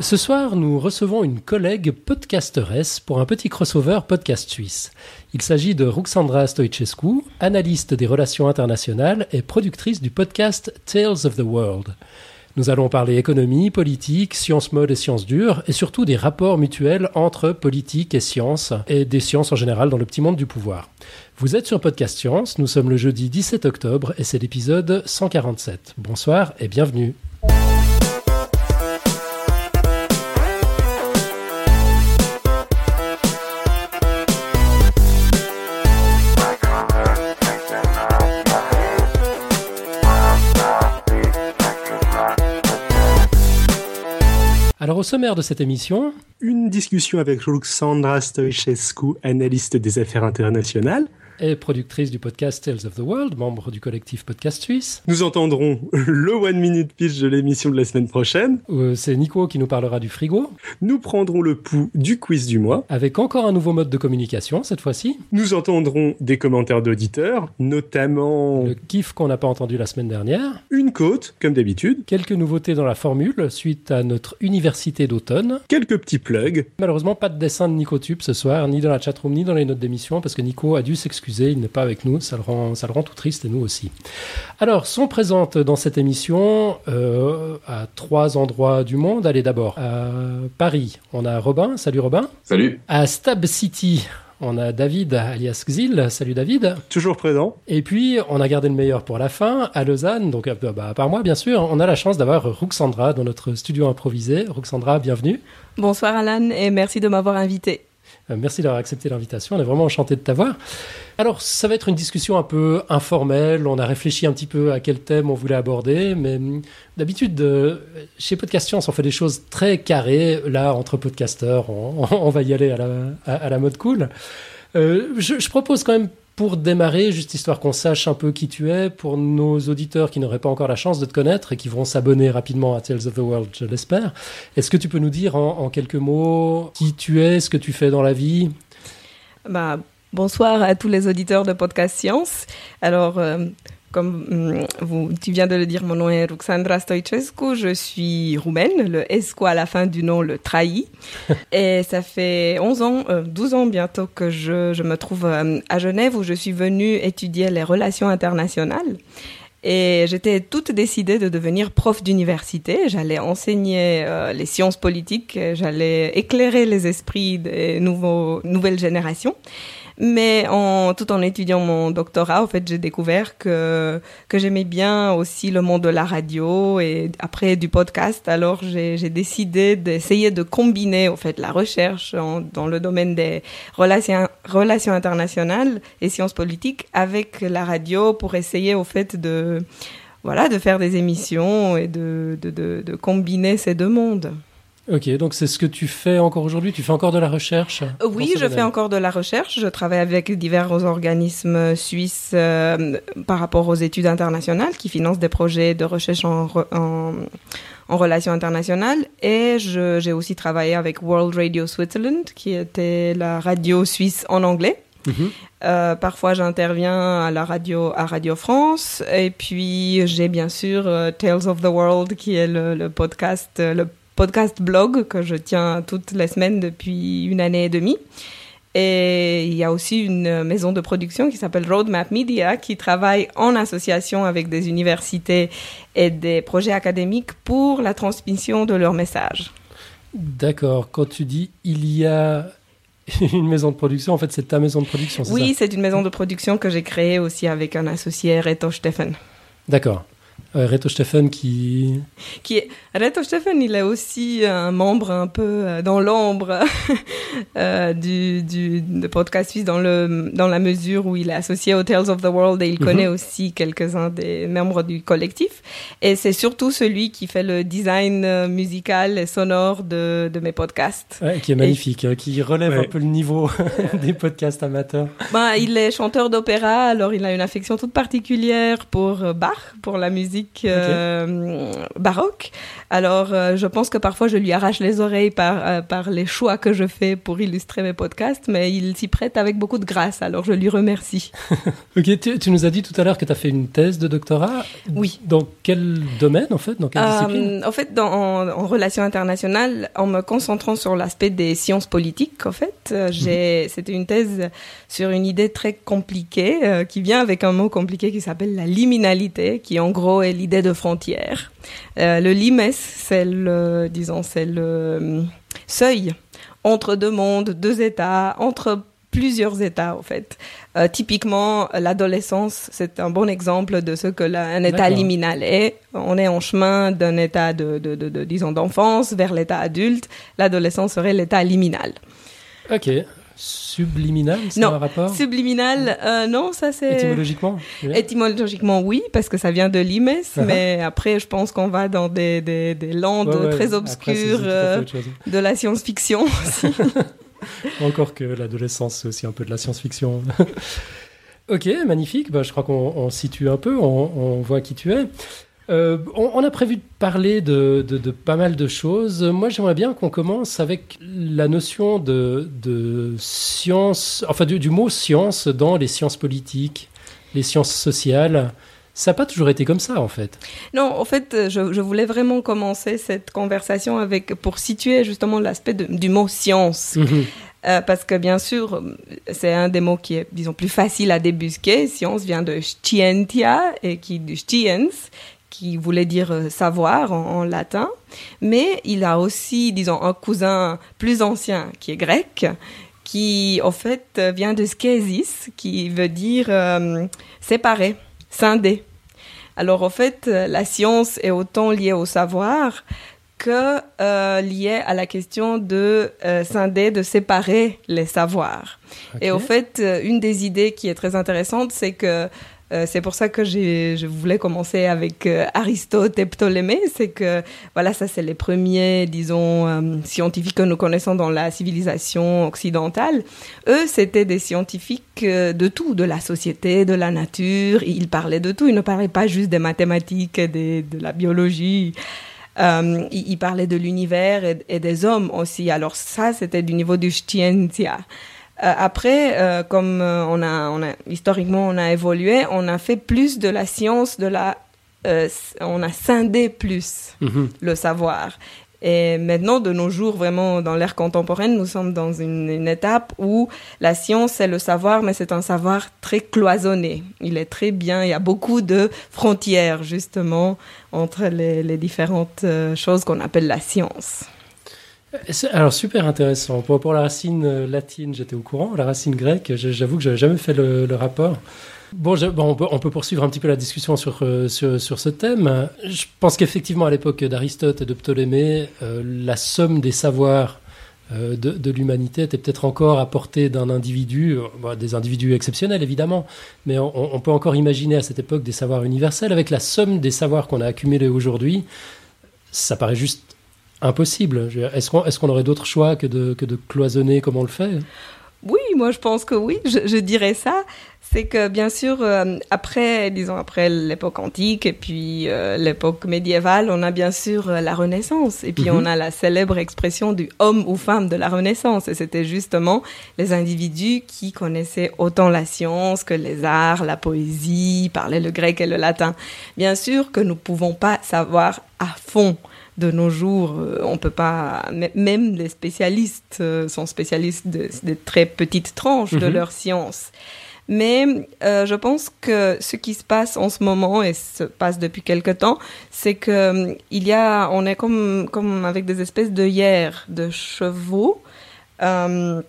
Ce soir, nous recevons une collègue podcasteresse pour un petit crossover podcast suisse. Il s'agit de Ruxandra Stoichescu, analyste des relations internationales et productrice du podcast Tales of the World. Nous allons parler économie, politique, sciences molles et sciences dures, et surtout des rapports mutuels entre politique et sciences, et des sciences en général dans le petit monde du pouvoir. Vous êtes sur Podcast Science, nous sommes le jeudi 17 octobre, et c'est l'épisode 147. Bonsoir et bienvenue. Alors au sommaire de cette émission, une discussion avec Ruxandra Stoichescu, analyste des affaires internationales, et productrice du podcast Tales of the World, membre du collectif Podcast Suisse. Nous entendrons le One Minute Pitch de l'émission de la semaine prochaine. Euh, c'est Nico qui nous parlera du frigo. Nous prendrons le pouls du quiz du mois. Avec encore un nouveau mode de communication cette fois-ci. Nous entendrons des commentaires d'auditeurs, notamment... Le kiff qu'on n'a pas entendu la semaine dernière. Une côte, comme d'habitude. Quelques nouveautés dans la formule suite à notre université d'automne. Quelques petits plugs. Malheureusement, pas de dessin de Nicotube ce soir, ni dans la chatroom, ni dans les notes d'émission, parce que Nico a dû s'excuser il n'est pas avec nous, ça le, rend, ça le rend tout triste et nous aussi. Alors, sont présentes dans cette émission euh, à trois endroits du monde. Allez, d'abord, à Paris, on a Robin. Salut Robin. Salut. À Stab City, on a David alias Xil. Salut David. Toujours présent. Et puis, on a gardé le meilleur pour la fin, à Lausanne, donc euh, bah, par moi bien sûr, on a la chance d'avoir Ruxandra dans notre studio improvisé. Ruxandra, bienvenue. Bonsoir Alan et merci de m'avoir invité. Euh, merci d'avoir accepté l'invitation, on est vraiment enchanté de t'avoir. Alors, ça va être une discussion un peu informelle, on a réfléchi un petit peu à quel thème on voulait aborder, mais hum, d'habitude, euh, chez Podcast Science, on fait des choses très carrées. Là, entre podcasteurs, on, va y aller à la, mode cool. Euh, je propose quand même pour démarrer, juste histoire qu'on sache un peu qui tu es, pour nos auditeurs qui n'auraient pas encore la chance de te connaître et qui vont s'abonner rapidement à Tales of the World, je l'espère, est-ce que tu peux nous dire en, quelques mots qui tu es, ce que tu fais dans la vie? Bah, Bonsoir à tous les auditeurs de Podcast Science. Alors, euh, comme mm, vous, tu viens de le dire, mon nom est Ruxandra Stoichescu, je suis roumaine, le esco à la fin du nom le trahit. et ça fait 11 ans, euh, 12 ans bientôt que je, je me trouve euh, à Genève où je suis venue étudier les relations internationales. Et j'étais toute décidée de devenir prof d'université. J'allais enseigner euh, les sciences politiques, j'allais éclairer les esprits des nouveaux, nouvelles générations. Mais en, tout en étudiant mon doctorat, en fait, j'ai découvert que, que j'aimais bien aussi le monde de la radio et après du podcast. Alors, j'ai décidé d'essayer de combiner, en fait, la recherche en, dans le domaine des relations, relations internationales et sciences politiques avec la radio pour essayer, au fait, de, voilà, de faire des émissions et de, de, de, de combiner ces deux mondes. Ok, donc c'est ce que tu fais encore aujourd'hui Tu fais encore de la recherche Oui, je fais encore de la recherche. Je travaille avec divers organismes suisses euh, par rapport aux études internationales qui financent des projets de recherche en, en, en relations internationales. Et j'ai aussi travaillé avec World Radio Switzerland, qui était la radio suisse en anglais. -hmm. euh, parfois, j'interviens à la radio, à Radio France. Et puis, j'ai bien sûr euh, Tales of the World, qui est le, le podcast, le podcast blog que je tiens toutes les semaines depuis une année et demie. Et il y a aussi une maison de production qui s'appelle Roadmap Media qui travaille en association avec des universités et des projets académiques pour la transmission de leurs messages. D'accord. Quand tu dis il y a une maison de production, en fait c'est ta maison de production, c'est Oui, c'est une maison de production que j'ai créée aussi avec un associé, Reto Steffen. D'accord. Euh, Reto Steffen qui... qui est... Reto Steffen, il est aussi un membre un peu dans l'ombre euh, du, du de podcast suisse dans, le, dans la mesure où il est associé aux Tales of the World et il mm -hmm. connaît aussi quelques-uns des membres du collectif. Et c'est surtout celui qui fait le design musical et sonore de, de mes podcasts. Ouais, qui est magnifique, et... qui relève ouais. un peu le niveau des podcasts amateurs. Ben, il est chanteur d'opéra, alors il a une affection toute particulière pour Bach, pour la musique musique euh, baroque. Alors, euh, je pense que parfois je lui arrache les oreilles par, euh, par les choix que je fais pour illustrer mes podcasts, mais il s'y prête avec beaucoup de grâce, alors je lui remercie. ok, tu, tu, nous as dit tout à l'heure que tu as fait une thèse de doctorat. Oui. Dans quel domaine, en fait Dans quelle discipline? En fait, dans, en, en, relations internationales, en me concentrant sur l'aspect des sciences politiques, en fait, j'ai, mm -hmm. c'était une thèse sur une idée très compliquée, qui vient avec un mot compliqué qui s'appelle la liminalité, qui en gros est l'idée de frontière. Euh, le limes, c'est le, disons, c'est le euh, seuil entre deux mondes, deux États, entre plusieurs États, en fait. Euh, typiquement, l'adolescence, c'est un bon exemple de ce que la, un État liminal est. On est en chemin d'un État de, de, de, de disons, d'enfance vers l'État adulte. L'adolescence serait l'État liminal. Ok. Subliminal, c'est non, un rapport Subliminal, euh, non, ça c'est. Étymologiquement. Étymologiquement, oui, parce que ça vient de limes, uh -huh. mais après, je pense qu'on va dans des, des, des landes ouais, ouais. très obscures euh, de la science-fiction aussi. Encore que l'adolescence, c'est aussi un peu de la science-fiction. ok, magnifique. Bah, je crois qu'on situe un peu, on, on voit qui tu es. Euh, on, on, a prévu de parler de, de, de pas mal de choses. Moi, j'aimerais bien qu'on commence avec la notion de, de science, enfin du, du, mot science dans les sciences politiques, les sciences sociales. Ça n'a pas toujours été comme ça, en fait. Non, en fait, je, je voulais vraiment commencer cette conversation avec pour situer justement l'aspect du mot science. -hmm. Euh, parce que bien sûr, c'est un des mots qui est, disons, plus facile à débusquer. Science vient de scientia et qui du sciens, qui voulait dire savoir en, en, latin, mais il a aussi, disons, un cousin plus ancien qui est grec, qui en fait vient de skesis, qui veut dire euh, séparer, scinder. Alors en fait, la science est autant liée au savoir que euh, liée à la question de euh, scinder, de séparer les savoirs. Okay. Et au fait, une des idées qui est très intéressante, c'est que euh, c'est pour ça que je voulais commencer avec euh, Aristote et Ptolémée. C'est que, voilà, ça, c'est les premiers, disons, euh, scientifiques que nous connaissons dans la civilisation occidentale. Eux, c'était des scientifiques de tout, de la société, de la nature. Ils parlaient de tout. Ils ne parlaient pas juste des mathématiques et des, de la biologie. Euh, ils, ils parlaient de l'univers et, et, des hommes aussi. Alors ça, c'était du niveau du scientia. Euh, après, euh, comme euh, on a, on a, historiquement on a évolué, on a fait plus de la science, de la, on a scindé plus -hmm. le savoir. Et maintenant, de nos jours, vraiment dans l'ère contemporaine, nous sommes dans une, une, étape où la science, c'est le savoir, mais c'est un savoir très cloisonné. Il est très bien, il y a beaucoup de frontières, justement, entre les, les différentes choses qu'on appelle la science. Alors super intéressant. Pour, pour la racine latine, j'étais au courant. La racine grecque, j'avoue que j'avais jamais fait le, rapport. Bon, on, peut, poursuivre un petit peu la discussion sur, sur, sur ce thème. Je pense qu'effectivement, à l'époque d'Aristote et de Ptolémée, euh, la somme des savoirs euh, de, l'humanité était peut-être encore à portée d'un individu, bon, des individus exceptionnels évidemment, mais on, peut encore imaginer à cette époque des savoirs universels. Avec la somme des savoirs qu'on a accumulés aujourd'hui, ça paraît juste impossible. Est-ce qu'on est qu aurait d'autres choix que de, que de cloisonner comme on le fait? Oui, moi je pense que oui, je, je dirais ça. C'est que bien sûr, euh, après, disons, après l'époque antique et puis euh, l'époque médiévale, on a bien sûr euh, la Renaissance. Et puis mm -hmm. on a la célèbre expression du homme ou femme de la Renaissance. Et c'était justement les individus qui connaissaient autant la science que les arts, la poésie, parlaient le grec et le latin. Bien sûr que nous ne pouvons pas savoir à fond de nos jours, on peut pas, même les spécialistes sont spécialistes de, de très petites tranches de leur science. Mais euh, je pense que ce qui se passe en ce moment et se passe depuis quelque temps, c'est que euh, il y a, on est comme comme avec des espèces de hier de chevaux. Euh,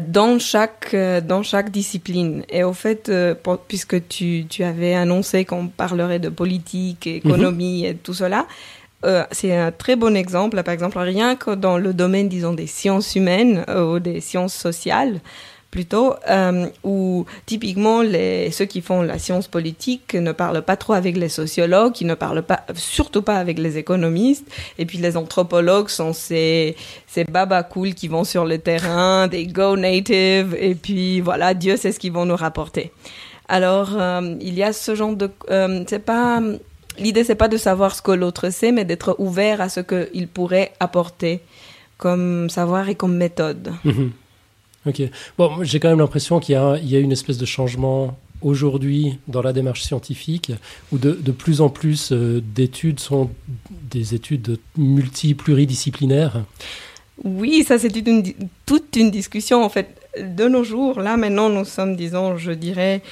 dans chaque dans chaque discipline et au fait euh, pour, puisque tu, tu avais annoncé qu'on parlerait de politique économie -hmm. et tout cela euh, c'est un très bon exemple par exemple rien que dans le domaine disons des sciences humaines euh, ou des sciences sociales plutôt, euh, où typiquement les, ceux qui font la science politique ne parlent pas trop avec les sociologues, qui ne parlent pas, surtout pas avec les économistes, et puis les anthropologues sont ces, ces cool qui vont sur le terrain, des go native, et puis voilà, Dieu sait ce qu'ils vont nous rapporter. Alors, il y a ce genre de... C'est pas l'idée c'est pas de savoir ce que l'autre sait, mais d'être ouvert à ce qu'il pourrait apporter comme savoir et comme méthode. Mhm. Ok. Bon, j'ai quand même l'impression qu'il y, y, a une espèce de changement aujourd'hui dans la démarche scientifique où de, de plus en plus euh, d'études sont des études multi-pluridisciplinaires. Oui, ça c'est une, toute une discussion en fait. De nos jours, là maintenant nous sommes, disons, je dirais,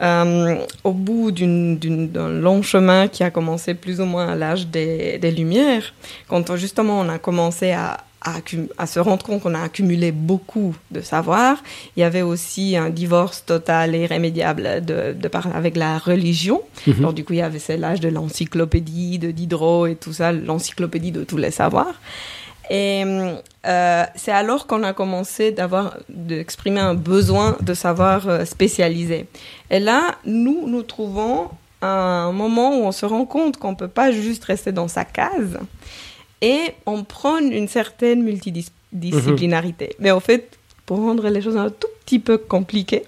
euh, au bout d'un long chemin qui a commencé plus ou moins à l'âge des, des, Lumières, quand justement on a commencé à, à, se rendre compte qu'on a accumulé beaucoup de savoir. Il y avait aussi un divorce total et irrémédiable de, de par, avec la religion. Mhm. Alors du coup, il y avait l'âge de l'encyclopédie, de Diderot et tout ça, l'encyclopédie de tous les savoirs. Et euh, c'est alors qu'on a commencé d'avoir, d'exprimer un besoin de savoir euh, spécialisé. Et là, nous, nous trouvons un moment où on se rend compte qu'on ne peut pas juste rester dans sa case et on prend une certaine multidisciplinarité. Mhm. Mais en fait, pour rendre les choses un tout petit peu compliquées,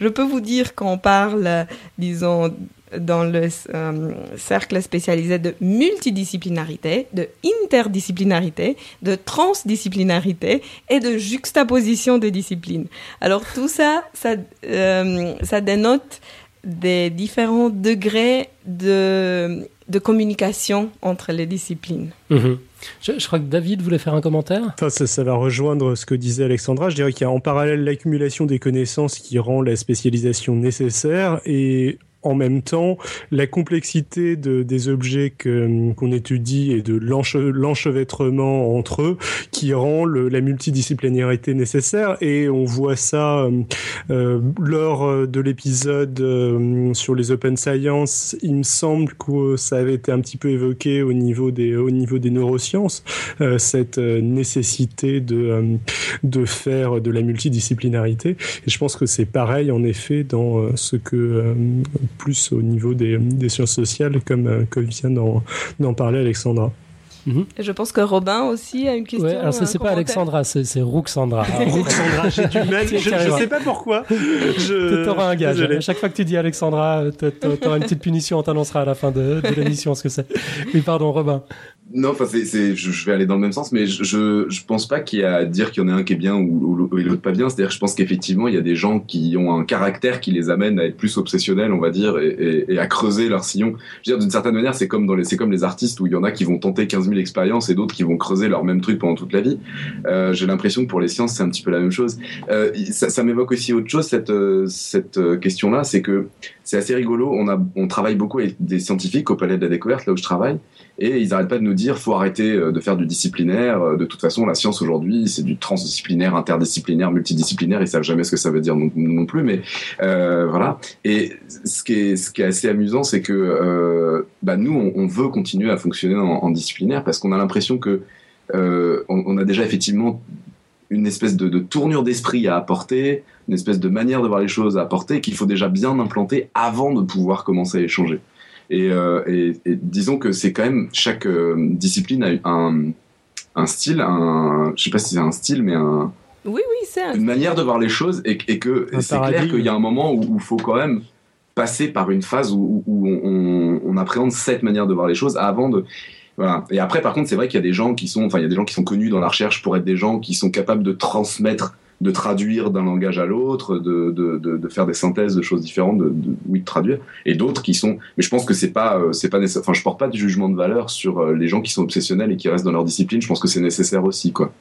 je peux vous dire qu'on parle, disons, dans le euh, cercle spécialisé de multidisciplinarité, de interdisciplinarité, de transdisciplinarité et de juxtaposition des disciplines. Alors tout ça, ça, euh, ça dénote des différents degrés de, de communication entre les disciplines. Mhm. Je, crois que David voulait faire un commentaire. Enfin, ça, ça va rejoindre ce que disait Alexandra. Je dirais qu'il y a en parallèle l'accumulation des connaissances qui rend la spécialisation nécessaire et en même temps la complexité de, des objets qu'on étudie et de l'enchevêtrement entre eux qui rend le, la multidisciplinarité nécessaire. Et on voit ça euh, euh lors de l'épisode euh, sur les open science il me semble que ça avait été un petit peu évoqué au niveau des au niveau des neurosciences euh, cette nécessité de de faire de la multidisciplinarité. Et je pense que c'est pareil en effet dans ce que plus au niveau des, sciences sociales, comme, euh, comme vient d'en parler Alexandra. Mhm. Je pense que Robin aussi a une question. Ouais, alors c'est pas Alexandra, c'est Ruxandra. Ruxandra, j'ai du mal, je, ne sais pas pourquoi. Je... Tu auras un gage. À chaque fois que tu dis Alexandra, tu auras une petite punition, on t'annoncera à la fin de, de l'émission ce que c'est. Oui, pardon, Robin. Non, enfin, c'est, je, je, vais aller dans le même sens, mais je, je, pense pas qu'il y a à dire qu'il y en a un qui est bien ou, ou, l'autre pas bien. C'est-à-dire, je pense qu'effectivement, il y a des gens qui ont un caractère qui les amène à être plus obsessionnels, on va dire, et, et, à creuser leur sillon. Je veux dire, d'une certaine manière, c'est comme dans les, c'est comme les artistes où il y en a qui vont tenter 15 000 expériences et d'autres qui vont creuser leur même truc pendant toute la vie. Euh, j'ai l'impression que pour les sciences, c'est un petit peu la même chose. Euh, ça, ça m'évoque aussi autre chose, cette, cette euh, question-là, c'est que c'est assez rigolo. On a, on travaille beaucoup avec des scientifiques au Palais de la Découverte, là où je travaille et ils n'arrêtent pas de nous dire faut arrêter euh, de faire du disciplinaire. Euh, de toute façon, la science aujourd'hui, c'est du transdisciplinaire, interdisciplinaire, multidisciplinaire. Ils savent jamais ce que ça veut dire non, plus, mais euh, voilà. Et ce qui est, assez amusant, c'est que bah, nous, on, veut continuer à fonctionner en, disciplinaire parce qu'on a l'impression que on, a déjà effectivement une espèce de tournure d'esprit à apporter, une espèce de manière de voir les choses à apporter qu'il faut déjà bien implanter avant de pouvoir commencer à échanger. Et, euh, et, et disons que c'est quand même chaque euh, discipline a un, un style, un, je sais pas si c'est un style, mais un, oui, oui, c'est une manière de voir les choses et, et que c'est clair qu'il y a un moment où il faut quand même passer par une phase où, où on, on, appréhende cette manière de voir les choses avant de voilà. Et après, par contre, c'est vrai qu'il y a des gens qui sont, enfin, il y a des gens qui sont connus dans la recherche pour être des gens qui sont capables de transmettre de traduire d'un langage à l'autre, de, de, de, de, faire des synthèses de choses différentes, de, oui, de traduire, et d'autres qui sont. Mais je pense que c'est pas, euh, c'est pas nécessaire. Enfin, je porte pas de jugement de valeur sur euh, les gens qui sont obsessionnels et qui restent dans leur discipline. Je pense que c'est nécessaire aussi, quoi.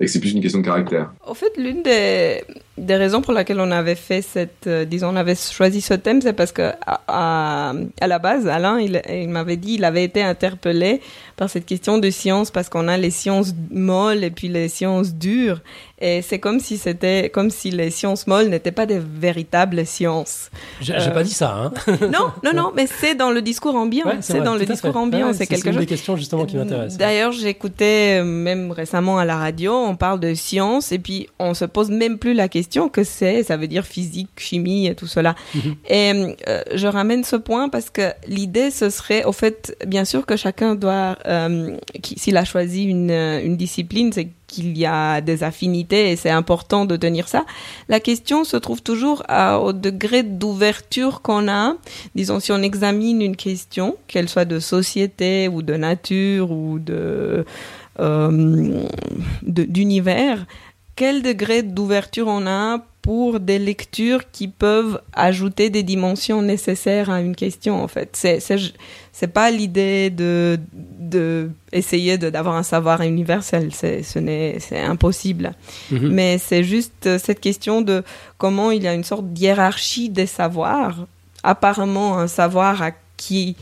Et que c'est plus une question de caractère. En fait, l'une des, des raisons pour lesquelles on avait fait cette, euh, disons, on avait choisi ce thème, c'est parce que à, à, à, la base, Alain, il, il m'avait dit, il avait été interpellé par cette question de science parce qu'on a les sciences molles et puis les sciences dures. Et c'est comme si c'était, comme si les sciences molles n'étaient pas des véritables sciences. J'ai euh... pas dit ça, hein. non, non, non, mais c'est dans le discours ambiant. Ouais, c'est dans le discours ambiant. Ouais, c'est quelque chose. Une des questions justement qui m'intéresse. D'ailleurs, j'écoutais même récemment à la radio, on parle de science et puis on se pose même plus la question que c'est. Ça veut dire physique, chimie et tout cela. Mm -hmm. Et euh, je ramène ce point parce que l'idée, ce serait, au fait, bien sûr que chacun doit, euh, s'il a choisi une, une discipline, c'est qu'il y a des affinités et c'est important de tenir ça. La question se trouve toujours au degré d'ouverture qu'on a. Disons, si on examine une question, qu'elle soit de société ou de nature ou de euh, d'univers, quel degré d'ouverture on a pour des lectures qui peuvent ajouter des dimensions nécessaires à une question en fait. C'est c'est pas l'idée de de essayer d'avoir un savoir universel. C'est ce n'est c'est impossible. Mhm. mais c'est juste cette question de comment il y a une sorte de hiérarchie des savoirs apparemment un savoir acquis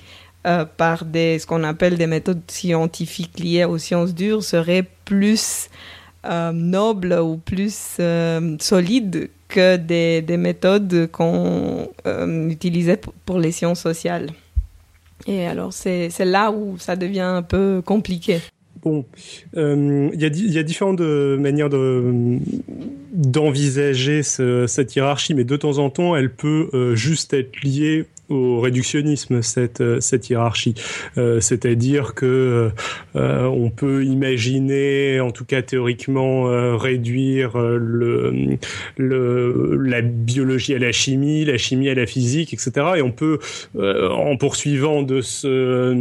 euh, par des ce qu'on appelle des méthodes scientifiques liées aux sciences dures serait plus euh, noble ou plus euh, solide que des, des méthodes qu'on euh, utilisait pour les sciences sociales. Et alors, c'est là où ça devient un peu compliqué. Bon, il y, y, a différentes manières d'envisager cette hiérarchie, mais de temps en temps, elle peut juste être liée au réductionnisme cette euh, cette hiérarchie, euh, c'est-à-dire que euh, on peut imaginer, en tout cas théoriquement, réduire le, la biologie à la chimie, la chimie à la physique, etc. Et on peut, en poursuivant de ce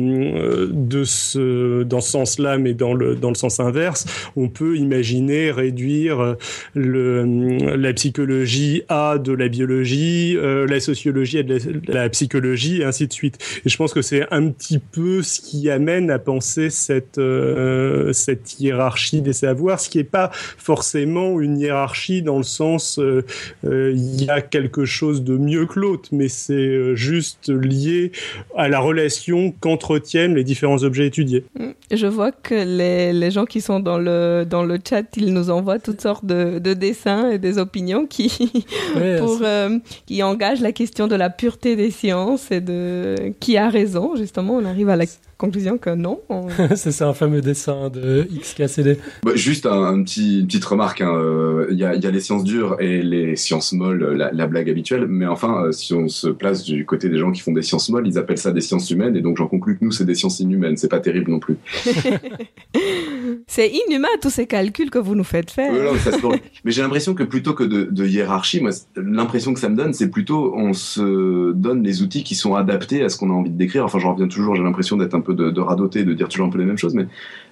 de ce dans ce sens-là, mais dans le dans le sens inverse, on peut imaginer réduire le la psychologie à de la biologie, la sociologie à de la, la psychologie et ainsi de suite. Et je pense que c'est un petit peu ce qui amène à penser cette, euh, cette hiérarchie des savoirs, ce qui n'est pas forcément une hiérarchie dans le sens euh, euh, il y a quelque chose de mieux que l'autre, mais c'est juste lié à la relation qu'entretiennent les différents objets étudiés. Mm. Je vois que les, les, gens qui sont dans le, dans le chat, ils nous envoient toutes sortes de, de dessins et des opinions qui, pour, qui engagent la question de la pureté des sciences c'est de qui a raison, justement. On arrive à la conclusion que non. c'est un fameux dessin de XKCD. Bah, juste un, petit, une petite remarque. Hein. Euh, il y, a, y, a, les sciences dures et les sciences molles, la, blague habituelle. Mais enfin, euh, si on se place du côté des gens qui font des sciences molles, ils appellent ça des sciences humaines. Et donc j'en conclus que nous, c'est des sciences inhumaines. C'est pas terrible non plus. c'est inhumain tous ces calculs que vous nous faites faire. mais j'ai l'impression que plutôt que de, hiérarchie, moi, l'impression que ça me donne, c'est plutôt on se donne les outils qui sont adaptés à ce qu'on a envie de décrire. Enfin, j'en reviens toujours, j'ai l'impression d'être un peu de, de radoter, de dire toujours un peu les mêmes choses, mais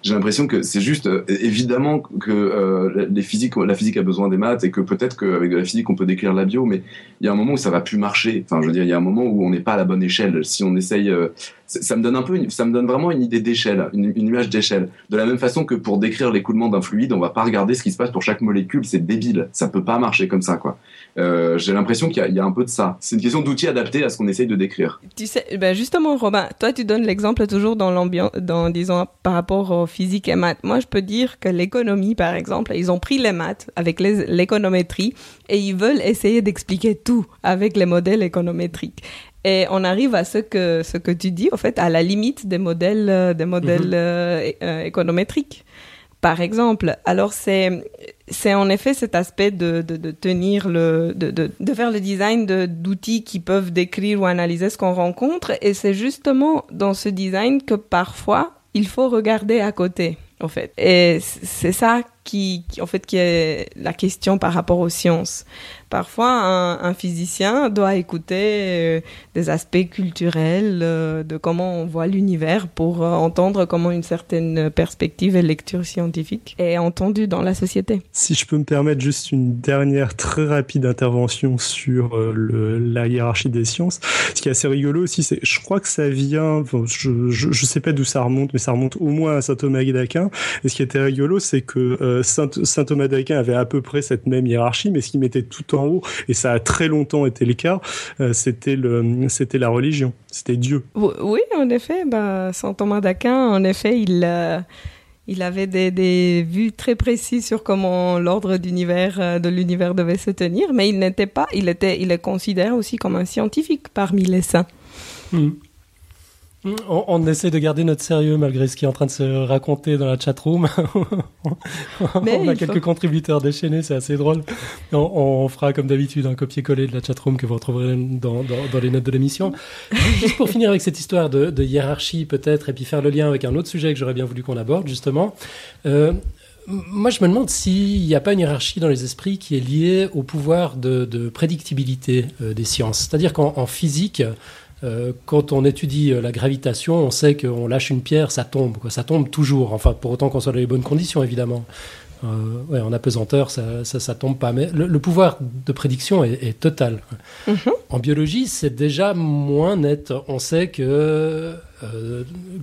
j'ai l'impression que c'est juste euh, évidemment que euh, la physique a besoin des maths et que peut-être qu'avec la physique on peut décrire la bio, mais il y a un moment où ça va plus marcher. Enfin, je veux dire, il y a un moment où on n'est pas à la bonne échelle. Si on essaye, euh, ça me donne un peu, ça me donne vraiment une idée d'échelle, une, image d'échelle. De la même façon que pour décrire l'écoulement d'un fluide, on va pas regarder ce qui se passe pour chaque molécule, c'est débile. Ça peut pas marcher comme ça, quoi. J'ai l'impression qu'il y, a un peu de ça. C'est une question d'outils adaptés à ce qu'on essaye de décrire. Tu sais, ben justement, Robin, toi, tu donnes l'exemple toujours dans l'ambiance, dans disons par rapport aux physique et maths. Moi, je peux dire que l'économie, par exemple, ils ont pris les maths avec l'économétrie et ils veulent essayer d'expliquer tout avec les modèles économétriques. Et on arrive à ce que ce que tu dis, en fait, à la limite des modèles euh, des modèles mhm. euh, euh, économétriques par exemple. Alors c'est c'est en effet cet aspect de, de, tenir le de, de, faire le design d'outils qui peuvent décrire ou analyser ce qu'on rencontre et c'est justement dans ce design que parfois il faut regarder à côté en fait. Et c'est ça qui, en fait qui est la question par rapport aux sciences Parfois, un, physicien doit écouter euh, des aspects culturels euh, de comment on voit l'univers pour euh, entendre comment une certaine perspective et lecture scientifique est entendue dans la société. Si je peux me permettre juste une dernière très rapide intervention sur le, la hiérarchie des sciences, ce qui est assez rigolo aussi, c'est, je crois que ça vient, je, je, je, sais pas d'où ça remonte, mais ça remonte au moins à saint Thomas d'Aquin. Et ce qui était rigolo, c'est que saint, saint Thomas d'Aquin avait à peu près cette même hiérarchie, mais ce qui mettait tout en haut, et ça a très longtemps été le cas, euh, c'était le, c'était la religion, c'était Dieu. Oui, en effet, bah, Saint Thomas d'Aquin, en effet, il, euh, il avait des, des, vues très précises sur comment l'ordre d'univers, euh, de l'univers devait se tenir, mais il n'était pas, il était, il est considéré aussi comme un scientifique parmi les saints. Hmm. On, essaie de garder notre sérieux malgré ce qui est en train de se raconter dans la chatroom. on a quelques contributeurs déchaînés, c'est assez drôle. On, fera comme d'habitude un copier-coller de la chatroom que vous retrouverez dans, les notes de l'émission. Juste pour finir avec cette histoire de, hiérarchie peut-être, et puis faire le lien avec un autre sujet que j'aurais bien voulu qu'on aborde justement. Euh, moi, je me demande s'il n'y a pas une hiérarchie dans les esprits qui est liée au pouvoir de, prédictibilité des sciences. C'est-à-dire qu'en physique, quand on étudie la gravitation, on sait qu'on lâche une pierre, ça tombe. Ça tombe toujours. Enfin, pour autant qu'on soit dans les bonnes conditions, évidemment. Euh, ouais, en apesanteur, ça, ça, tombe pas. Mais le, pouvoir de prédiction est, total. Mhm. En biologie, c'est déjà moins net. On sait euh,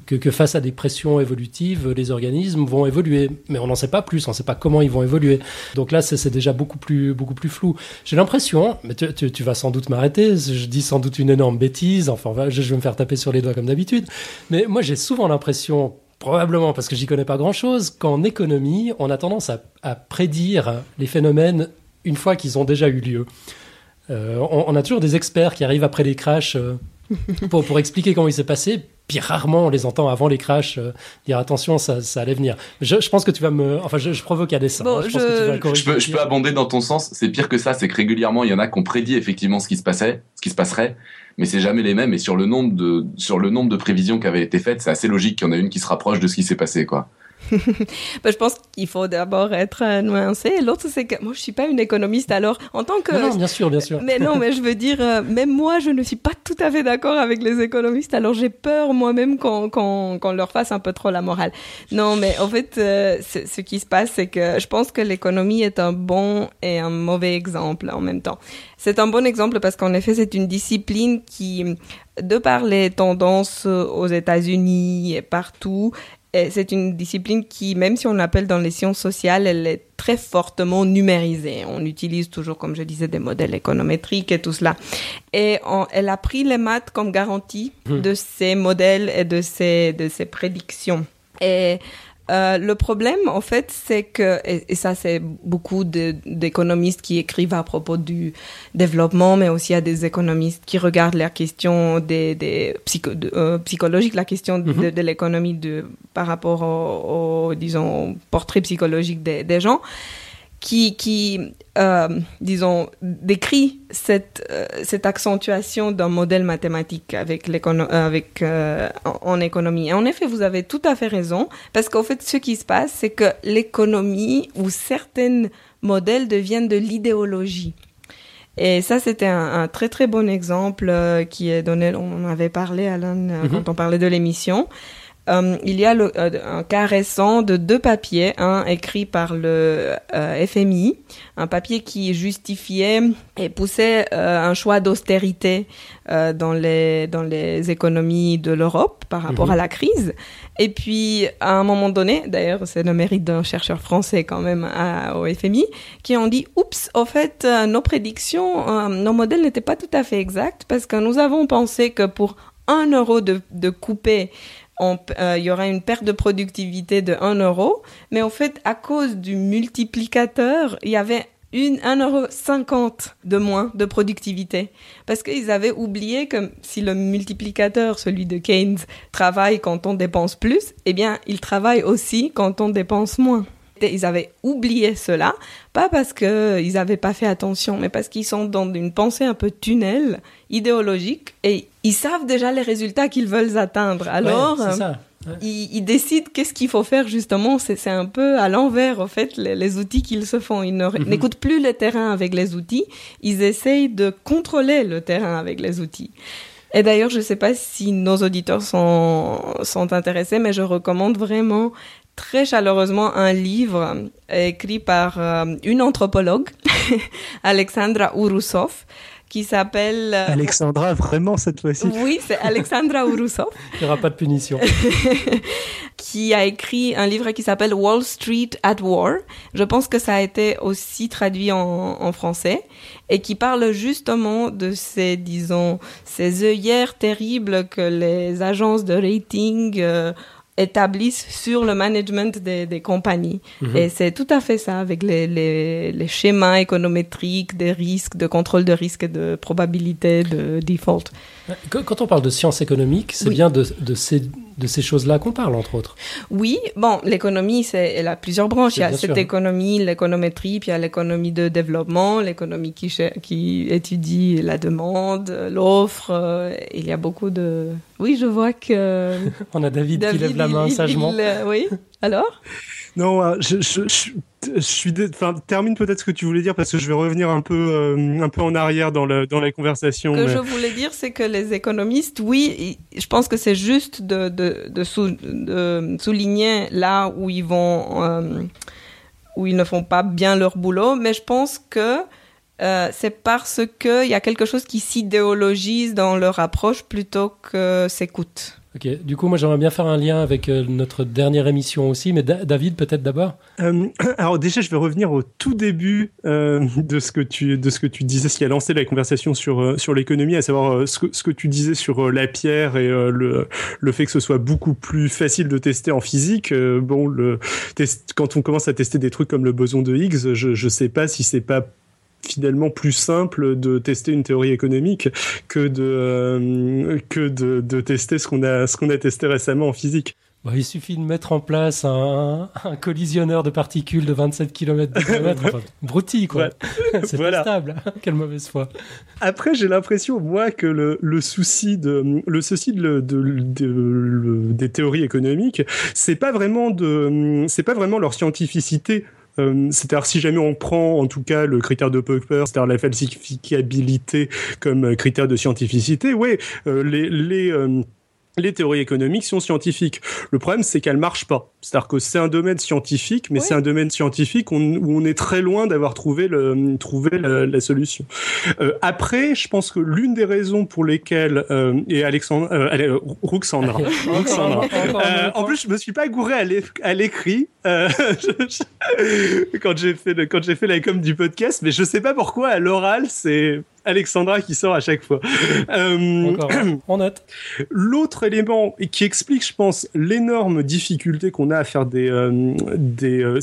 que, que, face à des pressions évolutives, les organismes vont évoluer. Mais on n'en sait pas plus, on ne sait pas comment ils vont évoluer. Donc là, c'est déjà beaucoup plus, beaucoup plus flou. J'ai l'impression, mais tu, vas sans doute m'arrêter, je dis sans doute une énorme bêtise, enfin, je vais me faire taper sur les doigts comme d'habitude. Mais moi, j'ai souvent l'impression Probablement parce que j'y connais pas grand-chose, qu'en économie, on a tendance à, prédire les phénomènes une fois qu'ils ont déjà eu lieu. Euh, on, a toujours des experts qui arrivent après les crashs euh, pour, pour, expliquer comment il s'est passé, puis rarement on les entend avant les crashs euh, dire attention, ça, ça, allait venir. Je, je, pense que tu vas me. Enfin, je, je provoque à dessein. Bon, hein. je, je... Pense que tu vas je, peux, je peux abonder dans ton sens. C'est pire que ça, c'est que régulièrement, il y en a qui ont prédit effectivement ce qui se passait, ce qui se passerait, mais c'est jamais les mêmes. Et sur le nombre de, sur le nombre de prévisions qui avaient été faites, c'est assez logique qu'il y en a une qui se rapproche de ce qui s'est passé, quoi. Bah, je pense qu'il faut d'abord être euh, nuancé. L'autre, c'est que moi, je suis pas une économiste. Alors, en tant que. Non, bien sûr, bien sûr. Mais non, mais je veux dire, euh, même moi, je ne suis pas tout à fait d'accord avec les économistes. Alors, j'ai peur moi-même qu'on qu'on leur fasse un peu trop la morale. Non, mais en fait, euh, ce qui se passe, c'est que je pense que l'économie est un bon et un mauvais exemple en même temps. C'est un bon exemple parce qu'en effet, c'est une discipline qui, de par les tendances aux États-Unis et partout, c'est une discipline qui, même si on l'appelle dans les sciences sociales, elle est très fortement numérisée. On utilise toujours, comme je disais, des modèles économétriques et tout cela. Et elle a pris les maths comme garantie mmh. de ces modèles et de ces, de ces prédictions. Et euh, le problème, en fait, c'est que, et, ça, c'est beaucoup d'économistes qui écrivent à propos du développement, mais aussi à des économistes qui regardent la question des, des euh, psychologiques, la question de, mhm. l'économie par rapport au, disons, portrait psychologique des, des gens qui, qui euh, disons, décrit cette, euh, cette accentuation d'un modèle mathématique avec, avec euh, en, économie. Et en effet, vous avez tout à fait raison, parce qu'en fait, ce qui se passe, c'est que l'économie ou certains modèles deviennent de l'idéologie. Et ça, c'était un, très très bon exemple qui est donné, on en avait parlé, Alain, mm-hmm. quand on parlait de l'émission. Euh, il y a le, euh, un cas récent de deux papiers, un écrit par le euh, FMI, un papier qui justifiait et poussait un choix d'austérité dans les dans les économies de l'Europe par rapport mhm. à la crise. Et puis à un moment donné, d'ailleurs c'est le mérite d'un chercheur français quand même au FMI, qui ont dit oups, au fait nos prédictions, nos modèles n'étaient pas tout à fait exacts parce que nous avons pensé que pour un euro de, de euh, il y aura une perte de productivité de 1 euro, mais en fait, à cause du multiplicateur, il y avait une 1,50 euro de moins de productivité. Parce qu'ils avaient oublié que si le multiplicateur, celui de Keynes, travaille quand on dépense plus, eh bien, il travaille aussi quand on dépense moins ils avaient oublié cela, pas parce qu'ils n'avaient pas fait attention, mais parce qu'ils sont dans une pensée un peu tunnel, idéologique, et ils savent déjà les résultats qu'ils veulent atteindre. Alors, euh, Ils, décident qu'est-ce qu'il faut faire justement. C'est un peu à l'envers, en fait, les, outils qu'ils se font. Ils mhm. n'écoutent plus le terrain avec les outils, ils essayent de contrôler le terrain avec les outils. Et d'ailleurs, je ne sais pas si nos auditeurs sont, sont intéressés, mais je recommande vraiment très chaleureusement un livre écrit par euh, une anthropologue, Alexandra Urusov, qui s'appelle... Euh, Alexandra, vraiment cette fois-ci Oui, c'est Alexandra Urusov. Il n'y aura pas de punition. qui a écrit un livre qui s'appelle Wall Street at War. Je pense que ça a été aussi traduit en, français et qui parle justement de ces, disons, ces œillères terribles que les agences de rating euh, établissent sur le management des, des compagnies. Mhm. Et c'est tout à fait ça, avec les, les, les, schémas économétriques des risques, de contrôle de risque et de probabilité de default. Quand on parle de sciences économiques, c'est bien de, de, ces, de ces choses-là qu'on parle, entre autres. Oui, bon, l'économie, c'est, elle a plusieurs branches. Il y a cette économie, l'économétrie, puis il y a l'économie de développement, l'économie qui, qui étudie la demande, l'offre. Euh, il y a beaucoup de... Oui, je vois que... On a David, qui lève la main sagement. oui, alors? Non, euh, je, je, je, suis. Enfin, termine peut-être ce que tu voulais dire parce que je vais revenir un peu, euh, un peu en arrière dans, le, dans la conversation. Ce que je voulais dire, c'est que les économistes, oui, je pense que c'est juste de, de, de, de, souligner là où ils vont, euh, où ils ne font pas bien leur boulot, mais je pense que euh, c'est parce qu'il y a quelque chose qui s'idéologise dans leur approche plutôt que s'écoute. Ok, du coup, moi j'aimerais bien faire un lien avec euh, notre dernière émission aussi, mais David, peut-être d'abord? Euh, Alors, déjà, je vais revenir au tout début euh, de, ce que tu, de ce que tu disais, ce qui a lancé la conversation sur, sur l'économie, à savoir ce que, ce, que, tu disais sur la pierre et le, le fait que ce soit beaucoup plus facile de tester en physique. bon, le, quand on commence à tester des trucs comme le boson de Higgs, je ne sais pas si c'est pas finalement plus simple de tester une théorie économique que de euh, que de, de, tester ce qu'on a ce qu'on a testé récemment en physique. Bah, il suffit de mettre en place un, un collisionneur de particules de 27 km de diamètre. Enfin, quoi. C'est voilà. pas stable. Quelle mauvaise foi. Après, j'ai l'impression, moi, que le, le, souci de, le souci de, de, de des théories économiques, c'est pas vraiment de, c'est pas vraiment leur scientificité euh, c'est-à-dire si jamais on prend en tout cas le critère de Popper, c'est-à-dire la falsificabilité comme critère de scientificité, oui, euh, les, euh, les théories économiques sont scientifiques. Le problème, c'est qu'elles marchent pas. C'est-à-dire que c'est un domaine scientifique, mais c'est un domaine scientifique où on est très loin d'avoir trouvé le trouvé la, solution. Euh, après, je pense que l'une des raisons pour lesquelles euh, et Alexandre, euh, Ruxandra, euh, en plus, je me suis pas gouré à l'écrit quand j'ai fait le, quand j'ai fait la com du podcast, mais je sais pas pourquoi à l'oral c'est Alexandra qui sort à chaque fois. Euh, on note. L'autre élément qui explique, je pense, l'énorme difficulté qu'on a à faire des, euh, des euh,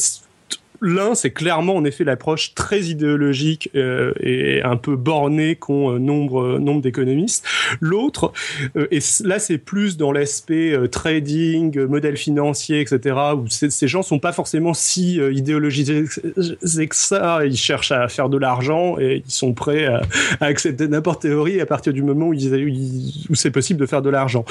L'un, c'est clairement en effet l'approche très idéologique euh, et un peu bornée qu'ont euh, nombre, euh, nombre d'économistes. L'autre, et là c'est plus dans l'aspect trading, modèle financier, etc., où ces gens sont pas forcément si idéologisés que ça, ils cherchent à faire de l'argent et ils sont prêts à, accepter n'importe théorie à partir du moment où, où c'est possible de faire de l'argent.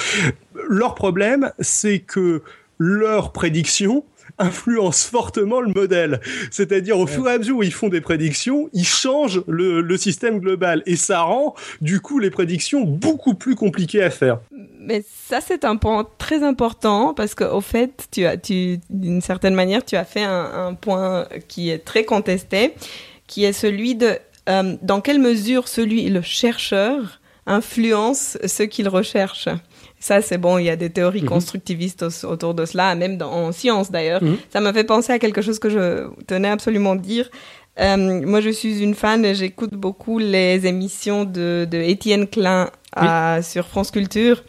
Leur problème, c'est que leurs prédictions influence fortement le modèle. C'est-à-dire au fur et à mesure où ils font des prédictions, ils changent le, le, système global et ça rend du coup les prédictions beaucoup plus compliquées à faire. Mais ça c'est un point très important parce qu'au fait, tu as, tu, d'une certaine manière, tu as fait un, un, point qui est très contesté, qui est celui de euh, dans quelle mesure celui, le chercheur, influence ce qu'il recherche. Ça, c'est bon, il y a des théories mhm. constructivistes autour de cela, même dans, en science d'ailleurs. Mhm. Ça m'a fait penser à quelque chose que je tenais absolument dire. Euh, moi, je suis une fan et j'écoute beaucoup les émissions de, de Étienne Klein à, sur France Culture.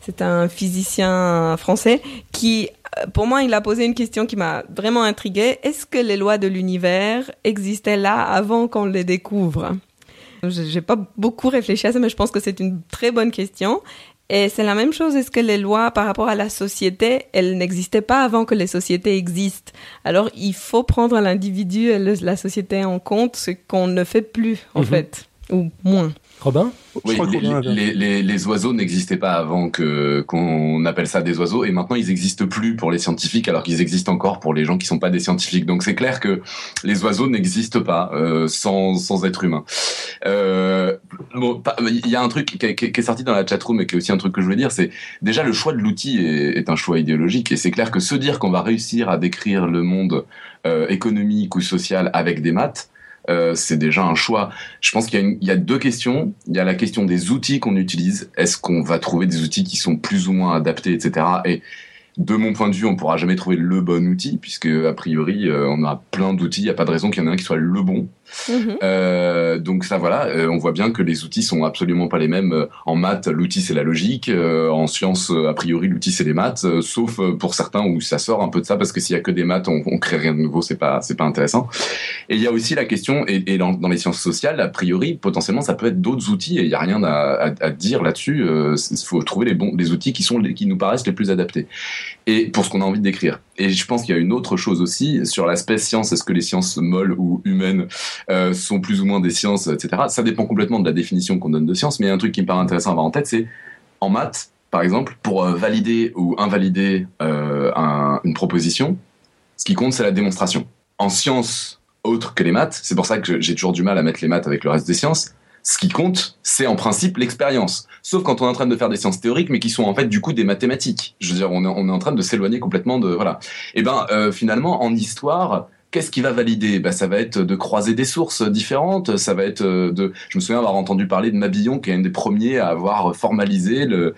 C'est un physicien français qui, euh, pour moi, il a posé une question qui m'a vraiment intriguée. Est-ce que les lois de l'univers existaient là avant qu'on les découvre? J'ai pas beaucoup réfléchi à ça, mais je pense que c'est une très bonne question. Et c'est la même chose, est-ce que les lois par rapport à la société, elles n'existaient pas avant que les sociétés existent? Alors il faut prendre l'individu et la société en compte, ce qu'on ne fait plus en mhm. fait, ou moins. Robin? Oui, les, les, les, oiseaux n'existaient pas avant que qu'on appelle ça des oiseaux, et maintenant ils n'existent plus pour les scientifiques, alors qu'ils existent encore pour les gens qui sont pas des scientifiques. Donc c'est clair que les oiseaux n'existent pas euh, sans sans être humains. Euh, bon, il y a un truc qui est, qui est, sorti dans la chatroom et qui est aussi un truc que je voulais dire, c'est déjà le choix de l'outil est, est, un choix idéologique, et c'est clair que se dire qu'on va réussir à décrire le monde euh, économique ou social avec des maths euh, c'est déjà un choix. Je pense qu'il y, a deux questions. Il y a la question des outils qu'on utilise. Est-ce qu'on va trouver des outils qui sont plus ou moins adaptés, etc. Et de mon point de vue, on pourra jamais trouver le bon outil, puisque a priori, euh, on a plein d'outils. Il n'y a pas de raison qu'il y en ait un qui soit le bon. Mhm. Euh, donc ça voilà, euh, on voit bien que les outils sont absolument pas les mêmes. Euh, en maths, l'outil c'est la logique. en sciences, a priori, l'outil c'est les maths. sauf pour certains où ça sort un peu de ça parce que s'il y a que des maths, on, on crée rien de nouveau, c'est pas c'est pas intéressant. Et il y a aussi la question et, dans, les sciences sociales, a priori, potentiellement, ça peut être d'autres outils et il y a rien à, à, dire là-dessus. Il faut trouver les bons les outils qui sont qui nous paraissent les plus adaptés. Et pour ce qu'on a envie d'écrire. Et je pense qu'il y a une autre chose aussi sur l'aspect science. Est-ce que les sciences molles ou humaines euh, sont plus ou moins des sciences, etc. Ça dépend complètement de la définition qu'on donne de science. Mais un truc qui me paraît intéressant à avoir en tête, c'est en maths, par exemple, pour euh, valider ou invalider euh, une proposition, ce qui compte, c'est la démonstration. En sciences autres que les maths, c'est pour ça que j'ai toujours du mal à mettre les maths avec le reste des sciences ce qui compte, c'est en principe l'expérience. Sauf quand on est en train de faire des sciences théoriques, mais qui sont en fait du coup des mathématiques. Je veux dire, on est, on est en train de s'éloigner complètement de voilà. Et eh ben euh, finalement, en histoire, qu'est-ce qui va valider? Bah, ça va être de croiser des sources différentes. Ça va être euh, de. Je me souviens avoir entendu parler de Mabillon, qui est un des premiers à avoir formalisé le.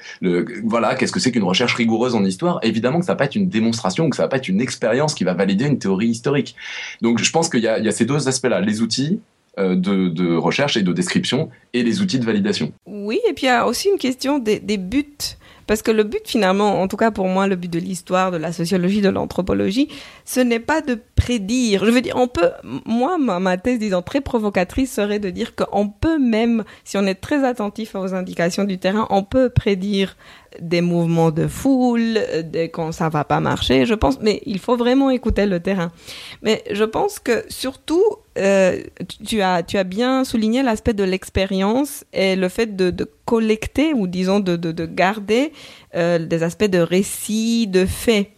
voilà, qu'est-ce que c'est qu'une recherche rigoureuse en histoire? Évidemment que ça va pas être une démonstration, que ça va pas être une expérience qui va valider une théorie historique. Donc je pense qu'il y, y a, ces deux aspects-là, les outils euh, de, recherche et de description et les outils de validation. Oui, et puis il y a aussi une question des, buts. Parce que le but finalement, en tout cas pour moi, le but de l'histoire, de la sociologie, de l'anthropologie, ce n'est pas de prédire. Je veux dire, on peut, moi, ma, thèse, disons, très provocatrice serait de dire qu'on peut même, si on est très attentif aux indications du terrain, on peut prédire des mouvements de foule, quand ça va pas marcher, je pense, mais il faut vraiment écouter le terrain. Mais je pense que surtout, euh, tu, as, bien souligné l'aspect de l'expérience et le fait de, collecter ou disons de garder euh, des aspects de récit, de faits.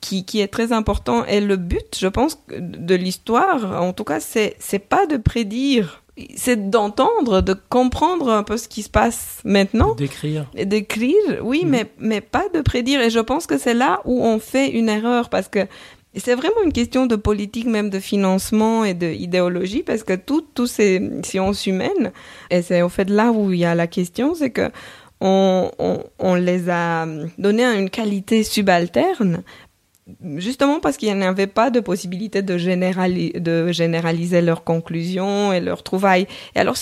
Qui, qui, est très important. Et le but, je pense, de l'histoire, en tout cas, c'est, c'est pas de prédire c'est d'entendre, de comprendre un peu ce qui se passe maintenant. D'écrire. D'écrire, oui, mm. mais, mais pas de prédire. Et je pense que c'est là où on fait une erreur parce que c'est vraiment une question de politique, même de financement et d'idéologie, parce que toutes ces sciences humaines, et c'est au fait là où il y a la question, c'est que on, on, on, les a donné une qualité subalterne justement parce qu'il n'y avait pas de possibilité de, de généraliser leurs conclusions et leurs trouvailles. Et alors,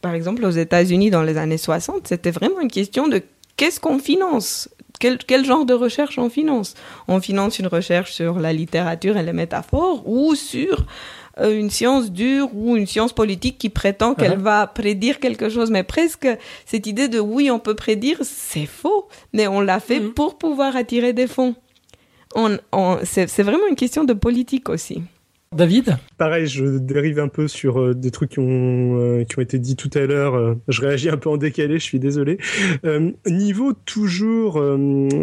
par exemple, aux États-Unis, dans les années 60, c'était vraiment une question de qu'est-ce qu'on finance? Quel, quel, genre de recherche on finance? On finance une recherche sur la littérature et les métaphores ou sur euh, une science dure ou une science politique qui prétend qu'elle uh-huh. va prédire quelque chose. Mais presque cette idée de oui, on peut prédire, c'est faux, mais on l'a fait mm. pour pouvoir attirer des fonds c'est vraiment une question de politique aussi. David Pareil, je dérive un peu sur euh, des trucs qui ont, euh, qui ont été dit tout à l'heure. Euh, je réagis un peu en décalé, je suis désolé. niveau toujours le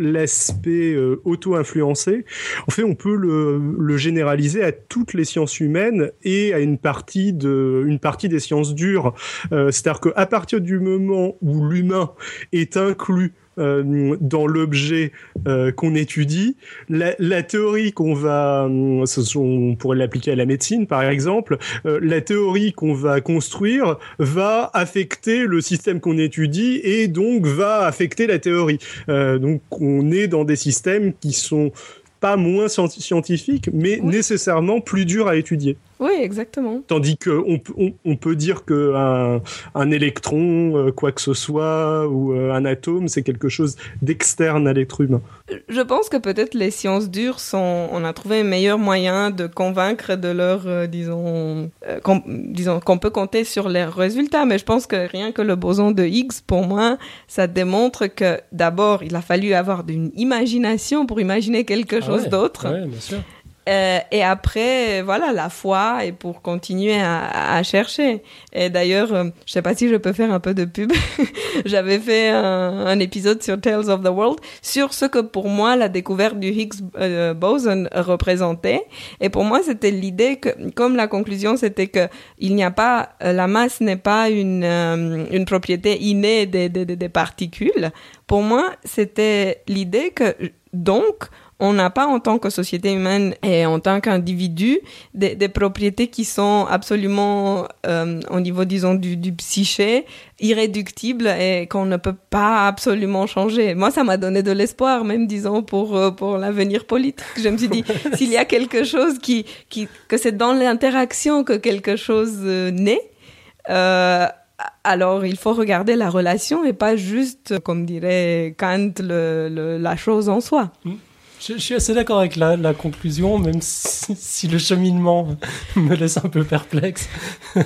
l'aspect auto-influencé, en fait, on peut le, le, généraliser à toutes les sciences humaines et à une partie de une partie des sciences dures. C'est-à-dire qu'à partir du moment où l'humain est inclus euh, dans l'objet euh, qu'on étudie. La, la théorie qu'on va, euh, on pourrait l'appliquer à la médecine par exemple, la théorie qu'on va construire va affecter le système qu'on étudie et donc va affecter la théorie. donc on est dans des systèmes qui sont pas moins scientifiques, mais nécessairement plus durs à étudier. Oui, exactement. Tandis qu'on on, on peut dire qu'un un électron, euh, quoi que ce soit, ou euh, un atome, c'est quelque chose d'externe à l'être humain. Je pense que peut-être les sciences dures sont. On a trouvé un meilleur moyen de convaincre de leur, euh, disons, qu'on, disons qu'on peut compter sur leurs résultats. Mais je pense que rien que le boson de Higgs, pour moi, ça démontre que d'abord, il a fallu avoir une imagination pour imaginer quelque ah chose d'autre. Oui, bien sûr. Euh, et après, voilà, la foi et pour continuer à, à chercher. Et d'ailleurs, euh, je sais pas si je peux faire un peu de pub. J'avais fait un, un, épisode sur Tales of the World sur ce que pour moi la découverte du Higgs euh, boson représentait. Et pour moi, c'était l'idée que, comme la conclusion, c'était que il n'y a pas, la masse n'est pas une, une propriété innée des, des, des particules. Pour moi, c'était l'idée que donc on n'a pas en tant que société humaine et en tant qu'individu des, des, propriétés qui sont absolument euh, au niveau disons du, du psyché irréductibles et qu'on ne peut pas absolument changer. Moi, ça m'a donné de l'espoir, même disons pour euh, pour l'avenir politique. Je me suis dit s'il y a quelque chose qui qui que c'est dans l'interaction que quelque chose euh, naît. Euh, alors, il faut regarder la relation et pas juste, comme dirait Kant, le, la chose en soi. Hmm. Je, suis assez d'accord avec la, la, conclusion, même si, le cheminement me laisse un peu perplexe.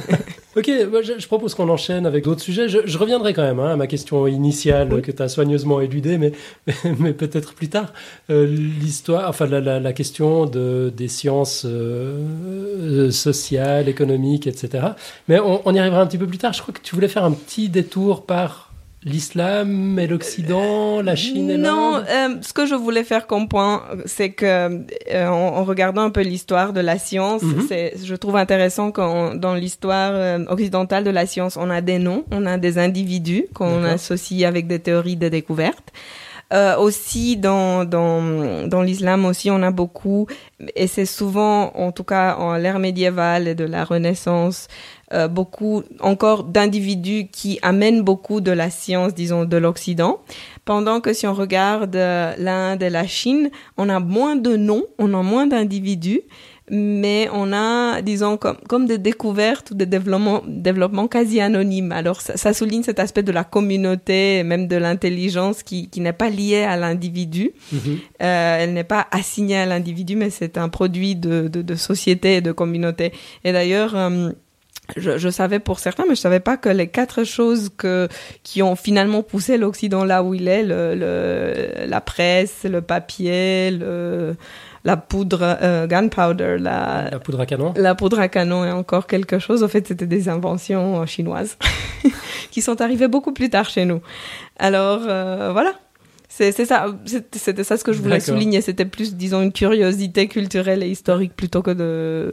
ok, je, propose qu'on enchaîne avec d'autres sujets. Je, reviendrai quand même hein, à ma question initiale que tu as soigneusement éludée, mais, mais, peut-être plus tard. Euh, l'histoire, enfin la, la, question de, des sciences euh, sociales, économiques, etc. Mais on, on y arrivera un petit peu plus tard. Je crois que tu voulais faire un petit détour par l'islam et l'Occident, la Chine et Non, euh, ce que je voulais faire comme point, c'est que euh, en, regardant un peu l'histoire de la science, mhm. c'est, je trouve intéressant quand dans l'histoire euh, occidentale de la science, on a des noms, on a des individus qu'on associe avec des théories de découverte. Euh, aussi dans dans dans l'islam aussi on a beaucoup et c'est souvent en tout cas en l'ère médiévale et de la Renaissance euh, beaucoup encore d'individus qui amènent beaucoup de la science, disons, de l'Occident. Pendant que si on regarde euh, l'Inde et la Chine, on a moins de noms, on a moins d'individus, mais on a, disons, comme, comme des découvertes ou des développements, développements quasi anonymes. Alors, ça, ça, souligne cet aspect de la communauté, même de l'intelligence qui, qui n'est pas liée à l'individu. Mm-hmm. euh, elle n'est pas assignée à l'individu, mais c'est un produit de, de, de, société et de communauté. Et d'ailleurs, euh, je, je, savais pour certains, mais je savais pas que les quatre choses que qui ont finalement poussé l'Occident là où il est, le, le, la presse, le papier, le, la poudre euh, gunpowder, la, la poudre à canon, la poudre à canon et encore quelque chose. En fait, c'était des inventions chinoises qui sont arrivées beaucoup plus tard chez nous. Alors euh, voilà. C'est ça, c'était ça ce que je voulais souligner. C'était plus, disons, une curiosité culturelle et historique plutôt que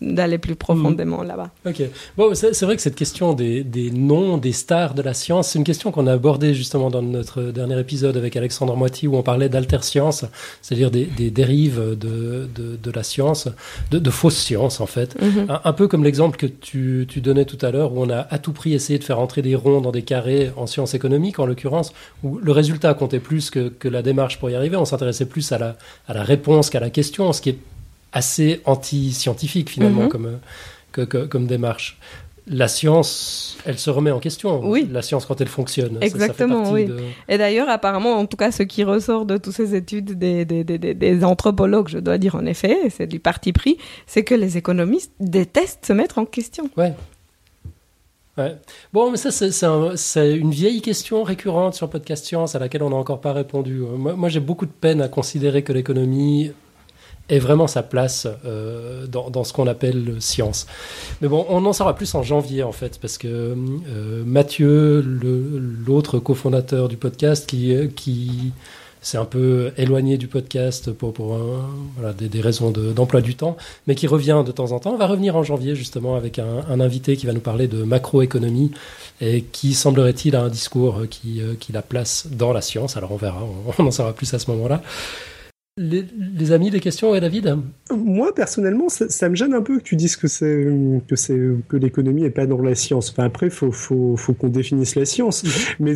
d'aller plus profondément mhm. là-bas. Ok. Bon, c'est vrai que cette question des, des, noms, des stars de la science, c'est une question qu'on a abordée justement dans notre dernier épisode avec Alexandre Moiti où on parlait d'alterscience, c'est-à-dire des, des, dérives de, de, de, la science, de, de fausses sciences en fait. Mhm. un, un, peu comme l'exemple que tu, tu donnais tout à l'heure où on a à tout prix essayé de faire entrer des ronds dans des carrés en sciences économiques en l'occurrence, où le résultat comptait plus que, que, la démarche pour y arriver. On s'intéressait plus à la, à la réponse qu'à la question, ce qui est assez anti-scientifique finalement mhm. comme, que, comme démarche. La science, elle se remet en question. Oui. La science quand elle fonctionne. Exactement, ça, oui. Et d'ailleurs, apparemment, en tout cas, ce qui ressort de toutes ces études des, des, des, des anthropologues, je dois dire en effet, c'est du parti pris, c'est que les économistes détestent se mettre en question. Ouais. Bon, mais ça, c'est une vieille question récurrente sur Podcast Science à laquelle on n'a encore pas répondu. Moi, j'ai beaucoup de peine à considérer que l'économie ait vraiment sa place euh, dans, ce qu'on appelle science. Mais bon, on en saura plus en janvier, en fait, parce que euh, Mathieu, l'autre cofondateur du podcast, qui, qui c'est un peu éloigné du podcast pour, voilà, des, des, raisons d'emploi du temps, mais qui revient de temps en temps. On va revenir en janvier justement avec un, invité qui va nous parler de macroéconomie et qui semblerait-il a un discours qui, euh, qui la place dans la science. Alors on verra, on en saura plus à ce moment-là. Les, amis, les questions, et David Moi, personnellement, ça, me gêne un peu que tu dises que c'est que c'est que l'économie est pas dans la science. Enfin, après, faut faut, faut qu'on définisse la science. Mhm. Mais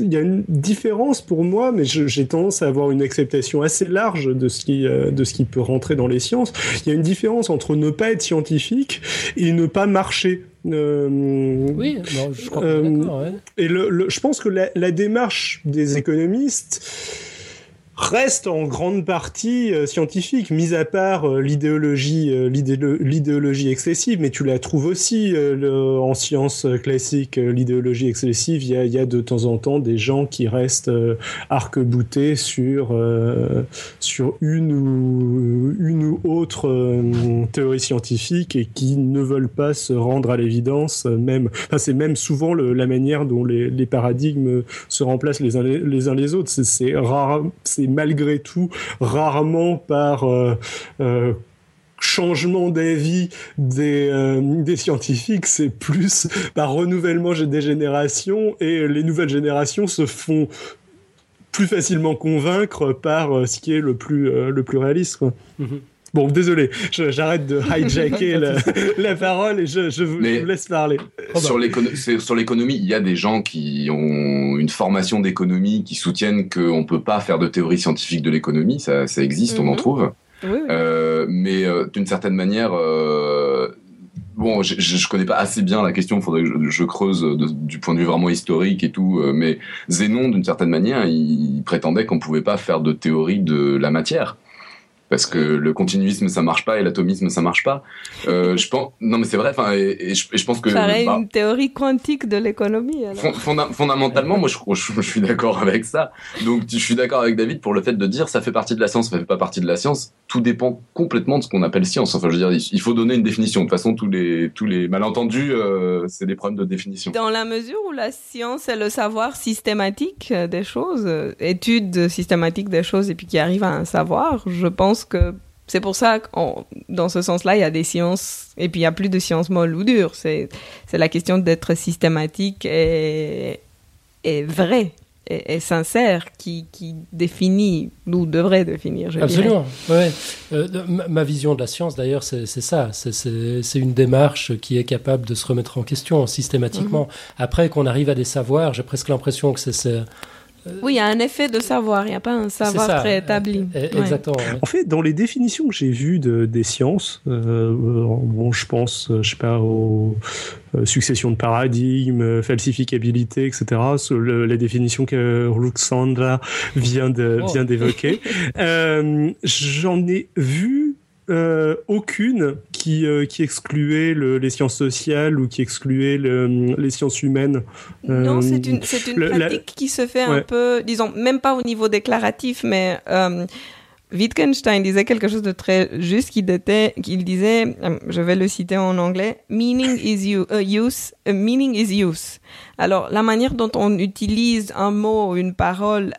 il y a une différence pour moi, mais j'ai tendance à avoir une acceptation assez large de ce qui euh, de ce qui peut rentrer dans les sciences. Il y a une différence entre ne pas être scientifique et ne pas marcher. Euh, oui, je crois euh, Et le, je pense que la, la démarche des économistes reste en grande partie euh, scientifique, mis à part euh, l'idéologie, euh, l'idéologie excessive, mais tu la trouves aussi en sciences classiques, l'idéologie excessive. Il y a, de temps en temps des gens qui restent arc-boutés sur sur une ou une ou autre théorie scientifique et qui ne veulent pas se rendre à l'évidence. Même, enfin, c'est même souvent la manière dont les, paradigmes se remplacent les uns les, autres. C'est rare, malgré tout rarement par euh, euh, changement d'avis des, euh, des scientifiques, c'est plus par renouvellement des générations et les nouvelles générations se font plus facilement convaincre par ce qui est le plus, le plus réaliste. Mhm. Bon, désolé, j'arrête de hijacker la, parole et je, vous, laisse parler. Sur l'économie, il y a des gens qui ont une formation d'économie qui soutiennent qu'on ne peut pas faire de théorie scientifique de l'économie, ça, existe, on en mhm. trouve. Euh, mais euh, d'une certaine manière, euh, bon, je, ne connais pas assez bien la question, il faudrait que je, creuse du point de vue vraiment historique et tout. mais Zénon, d'une certaine manière, il, prétendait qu'on ne pouvait pas faire de théorie de la matière parce que le continuisme ça marche pas et l'atomisme ça marche pas. Euh, je pense, non mais c'est vrai. Enfin, et, je, pense que ça une théorie quantique de l'économie. fondamentalement, moi je, suis d'accord avec ça. Donc je suis d'accord avec David pour le fait de dire ça fait partie de la science, ça fait pas partie de la science. Tout dépend complètement de ce qu'on appelle science. Enfin, je veux dire, il faut donner une définition. De toute façon, tous les tous les malentendus, euh, c'est des problèmes de définition. Dans la mesure où la science est le savoir systématique des choses, euh, étude systématique des choses et puis qui arrive à un savoir, je pense que c'est pour ça que dans ce sens-là, il y a des sciences, et puis il n'y a plus de sciences molles ou dures. C'est la question d'être systématique et, et vrai et, sincère qui, qui, définit, ou devrait définir, je Absolument, ouais. Euh, ma, vision de la science, d'ailleurs, c'est ça. C'est une démarche qui est capable de se remettre en question systématiquement. Mm-hmm. Après qu'on arrive à des savoirs, j'ai presque l'impression que c'est oui, il y a un effet de savoir, il n'y a pas un savoir préétabli. Eh, eh, exactement. En fait, dans les définitions que j'ai vues de, des sciences, euh, bon, je pense, euh, je sais pas, aux euh, successions de paradigmes, falsificabilité, etc. les définitions que Ruxandra vient de, oh. vient d'évoquer. J'en ai vu euh, aucune qui, euh, qui excluait les sciences sociales ou qui excluait les sciences humaines. non, c'est une, une pratique qui se fait un peu, disons, même pas au niveau déclaratif, mais euh, Wittgenstein disait quelque chose de très juste qu'il disait, je vais le citer en anglais, meaning is use, meaning is use. Alors, la manière dont on utilise un mot, une parole,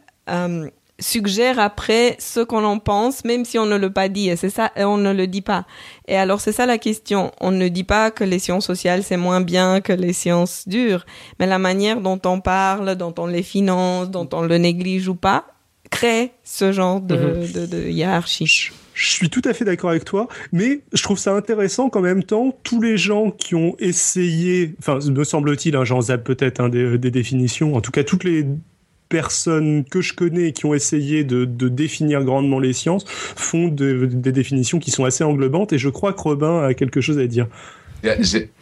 suggère après ce qu'on en pense, même si on ne le pas dit. Et c'est ça, et on ne le dit pas. Et alors c'est ça la question. On ne dit pas que les sciences sociales c'est moins bien que les sciences dures, mais la manière dont on parle, dont on les finance, dont on le néglige ou pas, crée ce genre de, mhm. de, hiérarchie. Je suis tout à fait d'accord avec toi, mais je trouve ça intéressant qu'en même temps, tous les gens qui ont essayé, enfin, me semble-t-il, hein, j'en zappe peut-être hein, des, des, définitions, en tout cas toutes les personnes que je connais qui ont essayé de, définir grandement les sciences font des définitions qui sont assez englobantes et je crois que Robin a quelque chose à dire.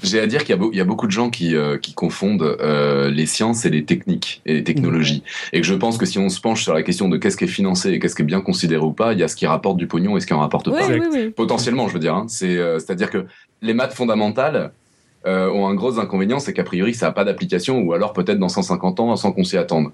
J'ai à dire qu'il y, a beaucoup de gens qui, euh, confondent euh, les sciences et les techniques et les technologies. Et que je pense que si on se penche sur la question de qu'est-ce qui est financé et qu'est-ce qui est bien considéré ou pas, il y a ce qui rapporte du pognon et ce qui en rapporte pas. Potentiellement, je veux dire. Hein. Euh, c'est-à-dire que les maths fondamentales, euh, ont un gros inconvénient, c'est qu'a priori ça n'a pas d'application, ou alors peut-être dans 150 ans sans qu'on s'y attende.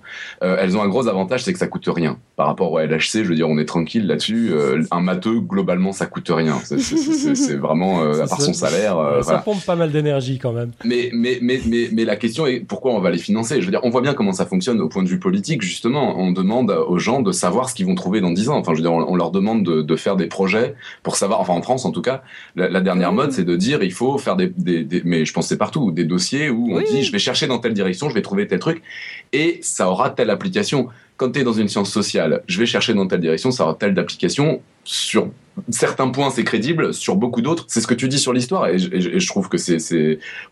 Euh, elles ont un gros avantage, c'est que ça coûte rien. Par rapport au LHC, je veux dire, on est tranquille là-dessus. Euh, un matheux, globalement, ça coûte rien. C'est vraiment, à part son salaire. ça pompe pas mal d'énergie quand même. Mais, mais, mais, mais, mais la question est pourquoi on va les financer? Je veux dire, on voit bien comment ça fonctionne au point de vue politique, justement. On demande aux gens de savoir ce qu'ils vont trouver dans 10 ans. Enfin, je veux dire, on, leur demande de, de, faire des projets pour savoir, enfin en France en tout cas, la, dernière mode, c'est de dire il faut faire des, des, des je pense c'est partout, des dossiers où on dit je vais chercher dans telle direction, je vais trouver tel truc, et ça aura telle application. Quand tu es dans une science sociale, je vais chercher dans telle direction, ça aura telle d'application. Sur certains points, c'est crédible, sur beaucoup d'autres, c'est ce que tu dis sur l'histoire, et, je trouve que c'est...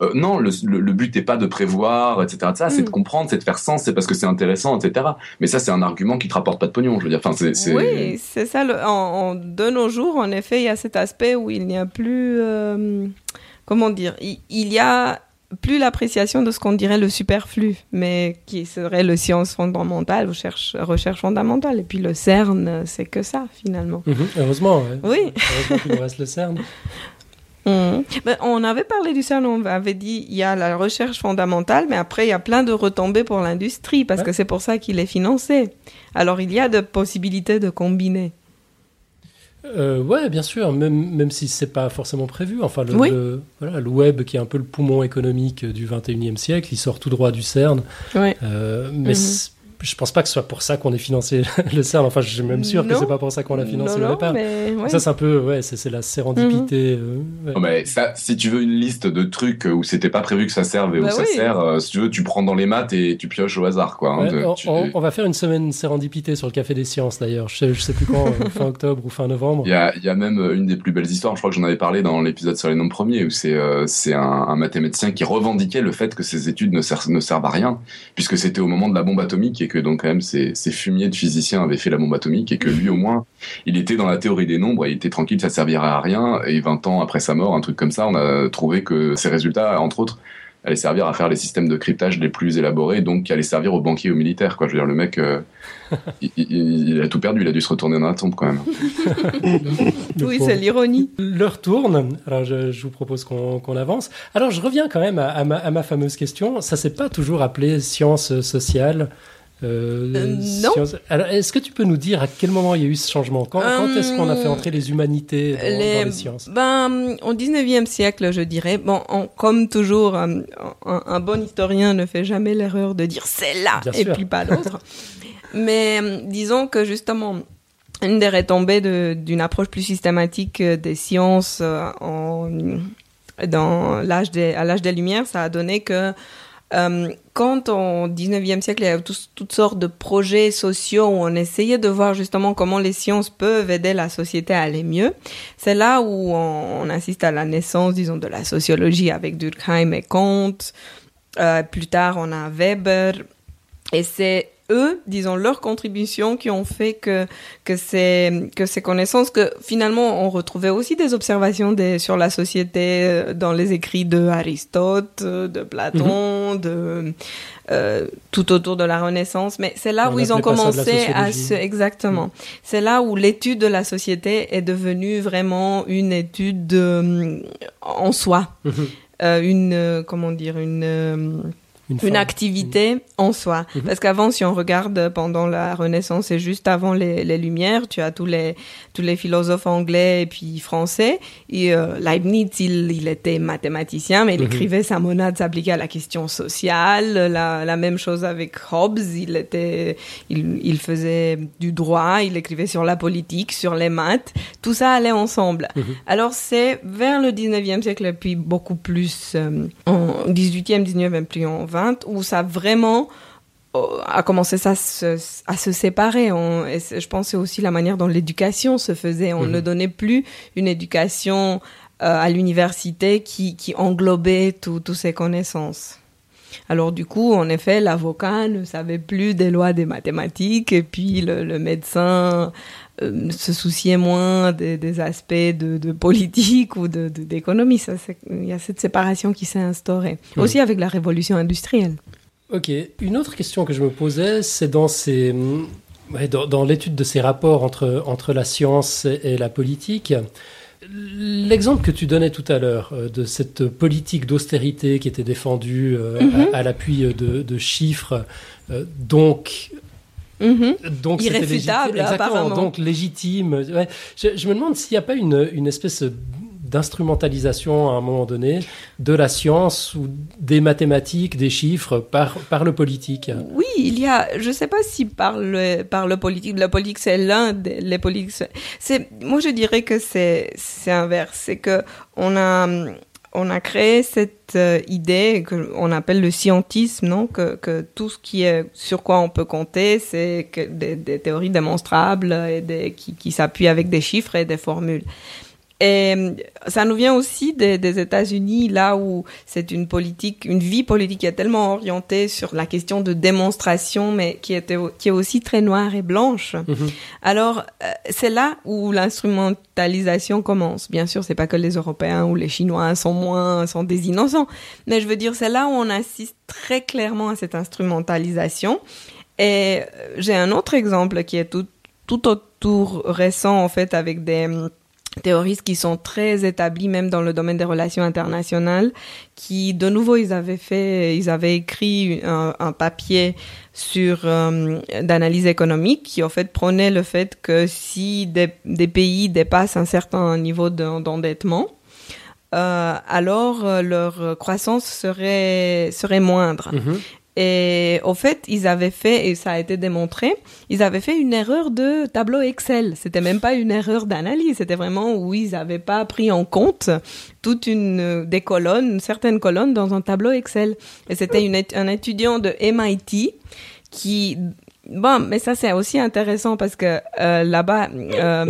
Euh, non, le, but n'est pas de prévoir, etc. C'est de mm. comprendre, c'est de faire sens, c'est parce que c'est intéressant, etc. Mais ça, c'est un argument qui te rapporte pas de pognon, je veux dire. Enfin, Oui, c'est ça. en, de nos jours, en effet, il y a cet aspect où il n'y a plus... Euh, comment dire, il, y a plus l'appréciation de ce qu'on dirait le superflu, mais qui serait le science fondamentale, recherche, recherche fondamentale. Et puis le CERN, c'est que ça, finalement. Mhm, heureusement, oui. Heureusement qu'il nous reste le CERN. Mhm. on avait parlé du CERN, on avait dit il y a la recherche fondamentale, mais après il y a plein de retombées pour l'industrie, parce que c'est pour ça qu'il est financé. Alors il y a de possibilités de combiner. Euh, ouais, bien sûr, même, même si c'est pas forcément prévu. Enfin, le, voilà, le web, qui est un peu le poumon économique du 21e siècle, il sort tout droit du CERN. Euh, mais mhm. Je pense pas que ce soit pour ça qu'on ait financé le CERN. Enfin, je suis même sûr que Non. c'est pas pour ça qu'on l'a financé Non, au non, départ. mais ouais. Ça, c'est un peu, ouais, c'est c'est la sérendipité. euh, ouais. Non, mais ça, si tu veux une liste de trucs où c'était pas prévu que ça serve et où Bah ça oui. sert, euh, si tu veux, tu prends dans les maths et tu pioches au hasard, quoi. hein, de- on, tu- on- on va faire une semaine sérendipité sur le Café des Sciences d'ailleurs. Je sais, je sais plus quand, euh, fin octobre ou fin novembre. Il y, a, il y a même euh, une des plus belles histoires, je crois que j'en avais parlé dans l'épisode sur les nombres premiers, où c'est euh, c'est un, un mathématicien qui revendiquait le fait que ses études ne servent à rien, puisque c'était au moment de la bombe atomique et que donc quand même ces, ces fumiers de physiciens avaient fait la bombe atomique et que lui au moins, il était dans la théorie des nombres et il était tranquille, ça servirait à rien. Et 20 ans après sa mort, un truc comme ça, on a trouvé que ces résultats, entre autres, allaient servir à faire les systèmes de cryptage les plus élaborés, donc qui allaient servir aux banquiers et aux militaires. Quoi. Je veux dire, le mec, euh, il, il- il a tout perdu, il a dû se retourner dans la tombe quand même. Oui, c'est l'ironie. L'heure tourne, alors je, je vous propose qu'on avance. Alors je reviens quand même à, à ma, à ma fameuse question. Ça s'est pas toujours appelé sciences sociales euh, Euh, non. Alors est-ce que tu peux nous dire à quel moment il y a eu ce changement Quand, quand est-ce qu'on a fait entrer les humanités dans dans les, Les- sciences Ben, au 19e siècle, je dirais. Bon, on- comme toujours, un, un- un bon historien ne fait jamais l'erreur de dire c'est là et sûr. puis pas l'autre. Mais euh, disons que justement, une des retombées de- d'une approche plus systématique euh, des sciences euh, en, dans l'âge des, à l'âge des Lumières, ça a donné que euh, quand au 19e siècle, il y a tous- toutes sortes de projets sociaux où on essayait de voir justement comment les sciences peuvent aider la société à aller mieux, c'est là où on, on assiste à la naissance, disons, de la sociologie avec Durkheim et Kant. Euh, plus tard, on a Weber. Et c'est eux, disons, leurs contributions qui ont fait que, que, ces, que ces connaissances, que finalement, on retrouvait aussi des observations des, sur la société euh, dans les écrits de Aristote, euh, de Platon, de, euh, tout autour de la Renaissance. Mais c'est là On où ils ont commencé à se... Exactement. C'est là où l'étude de la société est devenue vraiment une étude euh, en soi. Mhm. Euh, une, euh, comment dire, une... une activité en soi. Mhm. Parce qu'avant, si on regarde pendant la Renaissance et juste avant les, les Lumières, tu as tous les, tous les philosophes anglais et puis français. Et euh, Leibniz, il, il était mathématicien, mais il Mhm. écrivait sa monade s'appliquait à la question sociale. La, la même chose avec Hobbes, il, était, il, il faisait du droit, il écrivait sur la politique, sur les maths. Tout ça allait ensemble. Mhm. Alors c'est vers le 19e siècle et puis beaucoup plus euh, en 18e, 19e puis en 20 où ça vraiment euh, a commencé ça à se, à se séparer. On, et je pense c'est aussi la manière dont l'éducation se faisait. On Mhm. ne donnait plus une éducation euh, à l'université qui, qui englobait tout- toutes ces connaissances. Alors du coup, en effet, l'avocat ne savait plus des lois des mathématiques et puis le, le médecin euh, se souciait moins des, des aspects de, de politique ou de- de- d'économie. Ça, c'est- Il y a cette séparation qui s'est instaurée. Aussi avec la révolution industrielle. Ok. Une autre question que je me posais, c'est dans ces, dans, dans l'étude de ces rapports entre entre la science et, la politique. L'exemple que tu donnais tout à l'heure euh, de cette politique d'austérité qui était défendue euh, Mhm. à, à l'appui de, de chiffres, euh, donc Mhm. donc Irréfutable, légitime, exactement, apparemment. donc légitime. Ouais. Je, je me demande s'il n'y a pas une, une espèce d'instrumentalisation à un moment donné de la science ou des mathématiques, des chiffres par, par le politique. Oui, il y a, je sais pas si par le, par le politique, la politique c'est l'un des, les politiques, c'est, moi je dirais que c'est, c'est inverse, c'est que on a, on a créé cette euh, idée que on appelle le scientisme, que, tout ce qui est, sur quoi on peut compter, c'est des, théories démonstrables qui, qui s'appuient avec des chiffres et des formules. Et euh, ça nous vient aussi des, des États-Unis, là où c'est une politique, une vie politique qui est tellement orientée sur la question de démonstration, mais qui, était, qui est aussi très noire et blanche. Mhm. Alors, euh, c'est là où l'instrumentalisation commence. Bien sûr, c'est pas que les Européens ou les Chinois sont moins, sont des innocents. Mais je veux dire, c'est là où on assiste très clairement à cette instrumentalisation. Et euh, j'ai un autre exemple qui est tout, tout autour récent, en fait, avec des théoristes qui sont très établis même dans le domaine des relations internationales, qui de nouveau ils avaient fait, ils avaient écrit un, papier sur euh, d'analyse économique qui en fait prenait le fait que si des, pays dépassent un certain niveau de- d'endettement, euh, alors euh, leur croissance serait serait moindre. Mhm. Et au fait, ils avaient fait, et ça a été démontré, ils avaient fait une erreur de tableau Excel. C'était même pas une erreur d'analyse, c'était vraiment où ils n'avaient pas pris en compte toute une des colonnes, certaines colonnes dans un tableau Excel. Et c'était un étudiant de MIT qui Bon, mais ça c'est aussi intéressant parce que euh, là-bas, euh,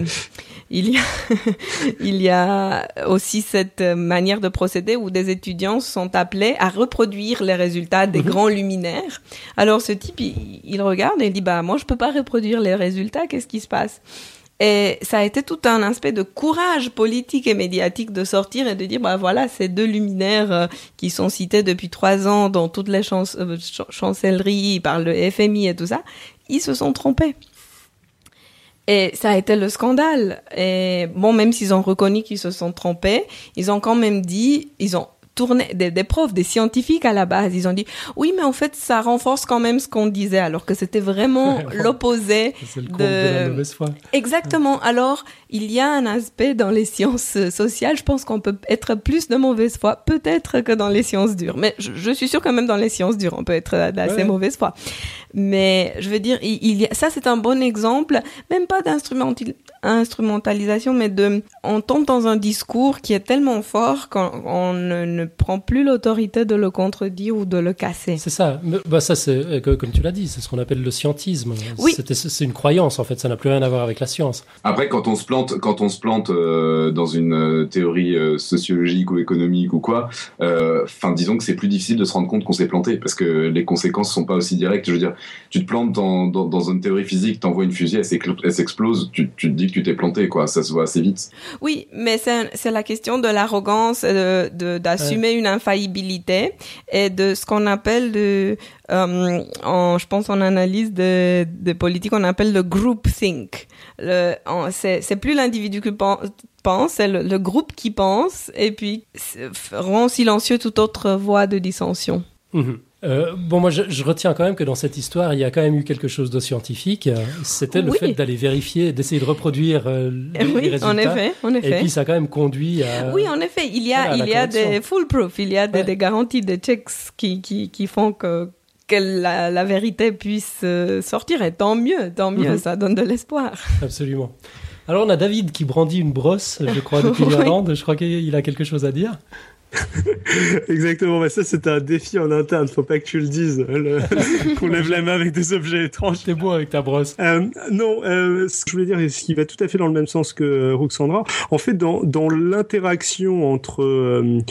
il y a il y a aussi cette manière de procéder où des étudiants sont appelés à reproduire les résultats des mhm. grands luminaires. Alors ce type, il, regarde et il dit bah moi je peux pas reproduire les résultats, qu'est-ce qui se passe? Et ça a été tout un aspect de courage politique et médiatique de sortir et de dire, bah voilà, ces deux luminaires euh, qui sont cités depuis trois ans dans toutes les euh, chancelleries par le FMI et tout ça, ils se sont trompés. Et ça a été le scandale. Et bon, même s'ils ont reconnu qu'ils se sont trompés, ils ont quand même dit, ils ont tourné des, des, profs, des scientifiques à la base. Ils ont dit oui, mais en fait, ça renforce quand même ce qu'on disait, alors que c'était vraiment l'opposé de... de... la mauvaise foi. Exactement. Alors, il y a un aspect dans les sciences sociales. Je pense qu'on peut être plus de mauvaise foi, peut-être que dans les sciences dures. Mais je, suis sûre quand même dans les sciences dures, on peut être d'assez mauvaise foi. Mais je veux dire, il, y a, ça c'est un bon exemple, même pas d'instrumentalisation, mais de, on tombe dans un discours qui est tellement fort qu'on ne, prend plus l'autorité de le contredire ou de le casser. C'est ça. Bah ça c'est, euh, comme tu l'as dit, c'est ce qu'on appelle le scientisme. Oui. C'est une croyance en fait, ça n'a plus rien à voir avec la science. Après, quand on se plante, quand on se plante euh, dans une euh, théorie sociologique ou économique ou quoi, enfin disons que c'est plus difficile de se rendre compte qu'on s'est planté parce que les conséquences sont pas aussi directes. Je veux dire, tu te plantes dans, dans, une théorie physique, t'envoies une fusée, elle s'explose, tu, tu, te dis que tu t'es planté, quoi. Ça se voit assez vite. Oui, mais c'est la question de l'arrogance, d'assumer de, d'assumer une infaillibilité et de ce qu'on appelle de, euh, en, je pense en analyse de, de politique, on appelle le group think. C'est plus l'individu qui pense, c'est le, groupe qui pense et puis rend silencieux toute autre voie de dissension. Mhm. Euh, bon, moi, je, retiens quand même que dans cette histoire, il y a quand même eu quelque chose de scientifique. C'était le fait d'aller vérifier, d'essayer de reproduire euh, les, oui, résultats. en effet, en effet. Et puis, ça a quand même conduit à. Oui, en effet, il y a, il y a des foolproof, il y a des, garanties, des checks qui, qui, qui font que que la, la, vérité puisse euh, sortir. Et tant mieux, tant mieux, mhm. ça donne de l'espoir. Absolument. Alors, on a David qui brandit une brosse, je crois, depuis l'Irlande. Je crois qu'il a quelque chose à dire. Exactement, mais ça c'est un défi en interne, faut pas que tu le dises, qu'on lève la main avec des objets étranges. T'es beau avec ta brosse. Euh, non, euh, ce que je voulais dire, ce qui va tout à fait dans le même sens que euh, Ruxandra, en fait dans, dans l'interaction entre euh,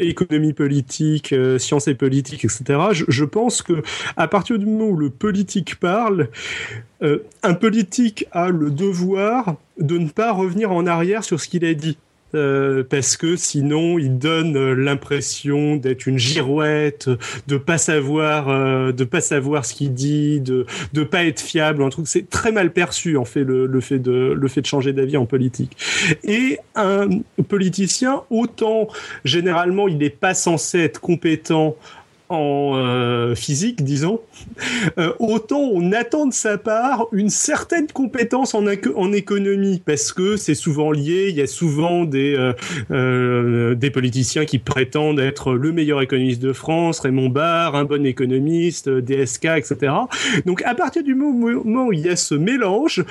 économie politique, science et politique, etc., je, je, pense que à partir du moment où le politique parle, un politique a le devoir de ne pas revenir en arrière sur ce qu'il a dit. Euh, parce que sinon il donne euh, l'impression d'être une girouette, de pas savoir, euh, de pas savoir ce qu'il dit, de de pas être fiable. Un truc, c'est très mal perçu en fait le, le fait de le fait de changer d'avis en politique. Et un politicien, autant généralement il n'est pas censé être compétent en euh, physique, disons, euh, autant on attend de sa part une certaine compétence en, économie, parce que c'est souvent lié, il y a souvent des, euh, des politiciens qui prétendent être le meilleur économiste de France, Raymond Barre, un bon économiste, DSK, etc. Donc à partir du moment où il y a ce mélange,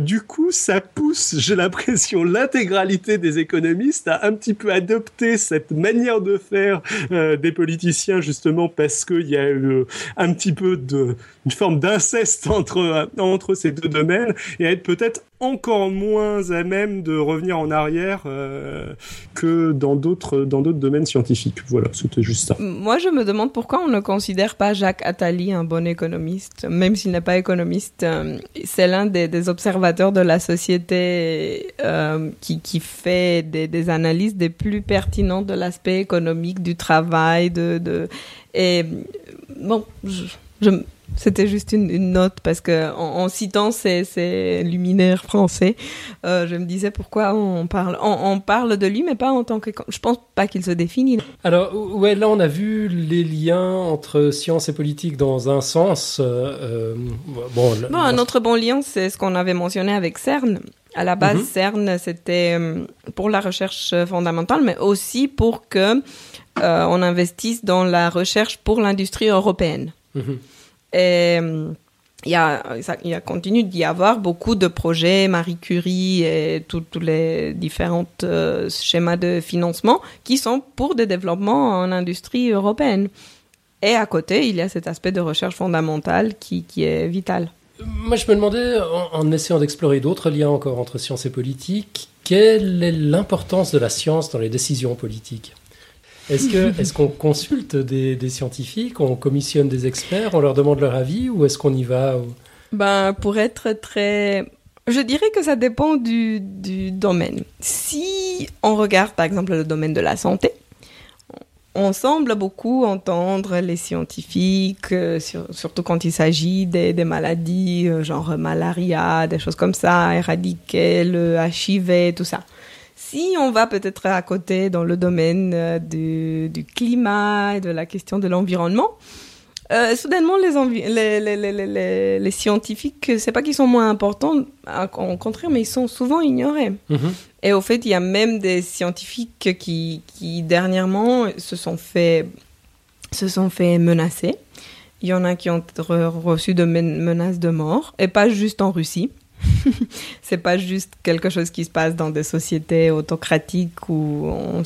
du coup ça pousse, j'ai l'impression, l'intégralité des économistes à un petit peu adopter cette manière de faire des politiciens, justement, parce qu'il y a eu un petit peu de, une forme d'inceste entre, entre ces deux domaines et être peut-être encore moins à même de revenir en arrière euh, que dans d'autres dans d'autres domaines scientifiques. Voilà, c'était juste ça. Moi, je me demande pourquoi on ne considère pas Jacques Attali un bon économiste, même s'il n'est pas économiste. Euh, c'est l'un des, observateurs de la société euh, qui, qui fait des, analyses des plus pertinentes de l'aspect économique du travail, de, de et bon, je, c'était juste une, note parce que en, citant ces, luminaires français, euh, je me disais pourquoi on parle, on, parle de lui, mais pas en tant que. Je pense pas qu'il se définit. Alors ouais, là on a vu les liens entre science et politique dans un sens. Euh, euh, bon, un autre bon lien, c'est ce qu'on avait mentionné avec CERN. À la base, mhm. CERN, c'était pour la recherche fondamentale, mais aussi pour que euh, on investisse dans la recherche pour l'industrie européenne. Mhm. Et il y a, il y a continue d'y avoir beaucoup de projets Marie Curie et tous les différents schémas de financement qui sont pour des développements en industrie européenne. Et à côté, il y a cet aspect de recherche fondamentale qui, qui est vital. Moi, je me demandais, en, essayant d'explorer d'autres liens encore entre science et politique, quelle est l'importance de la science dans les décisions politiques? Est-ce qu'on consulte des, scientifiques, on commissionne des experts, on leur demande leur avis, ou est-ce qu'on y va ben, Pour être très... Je dirais que ça dépend du, du domaine. Si on regarde par exemple le domaine de la santé, on semble beaucoup entendre les scientifiques, euh, surtout quand il s'agit des, maladies euh, genre malaria, des choses comme ça, éradiquer le HIV, tout ça. Si on va peut-être à côté dans le domaine euh, du, du climat et de la question de l'environnement, euh, soudainement, les, les, les, les, les scientifiques, c'est pas qu'ils sont moins importants, au contraire, mais ils sont souvent ignorés. Mhm. Et au fait, il y a même des scientifiques qui, qui dernièrement se sont fait, se sont fait menacer. Il y en a qui ont reçu de menaces de mort, et pas juste en Russie. c'est pas juste quelque chose qui se passe dans des sociétés autocratiques où on,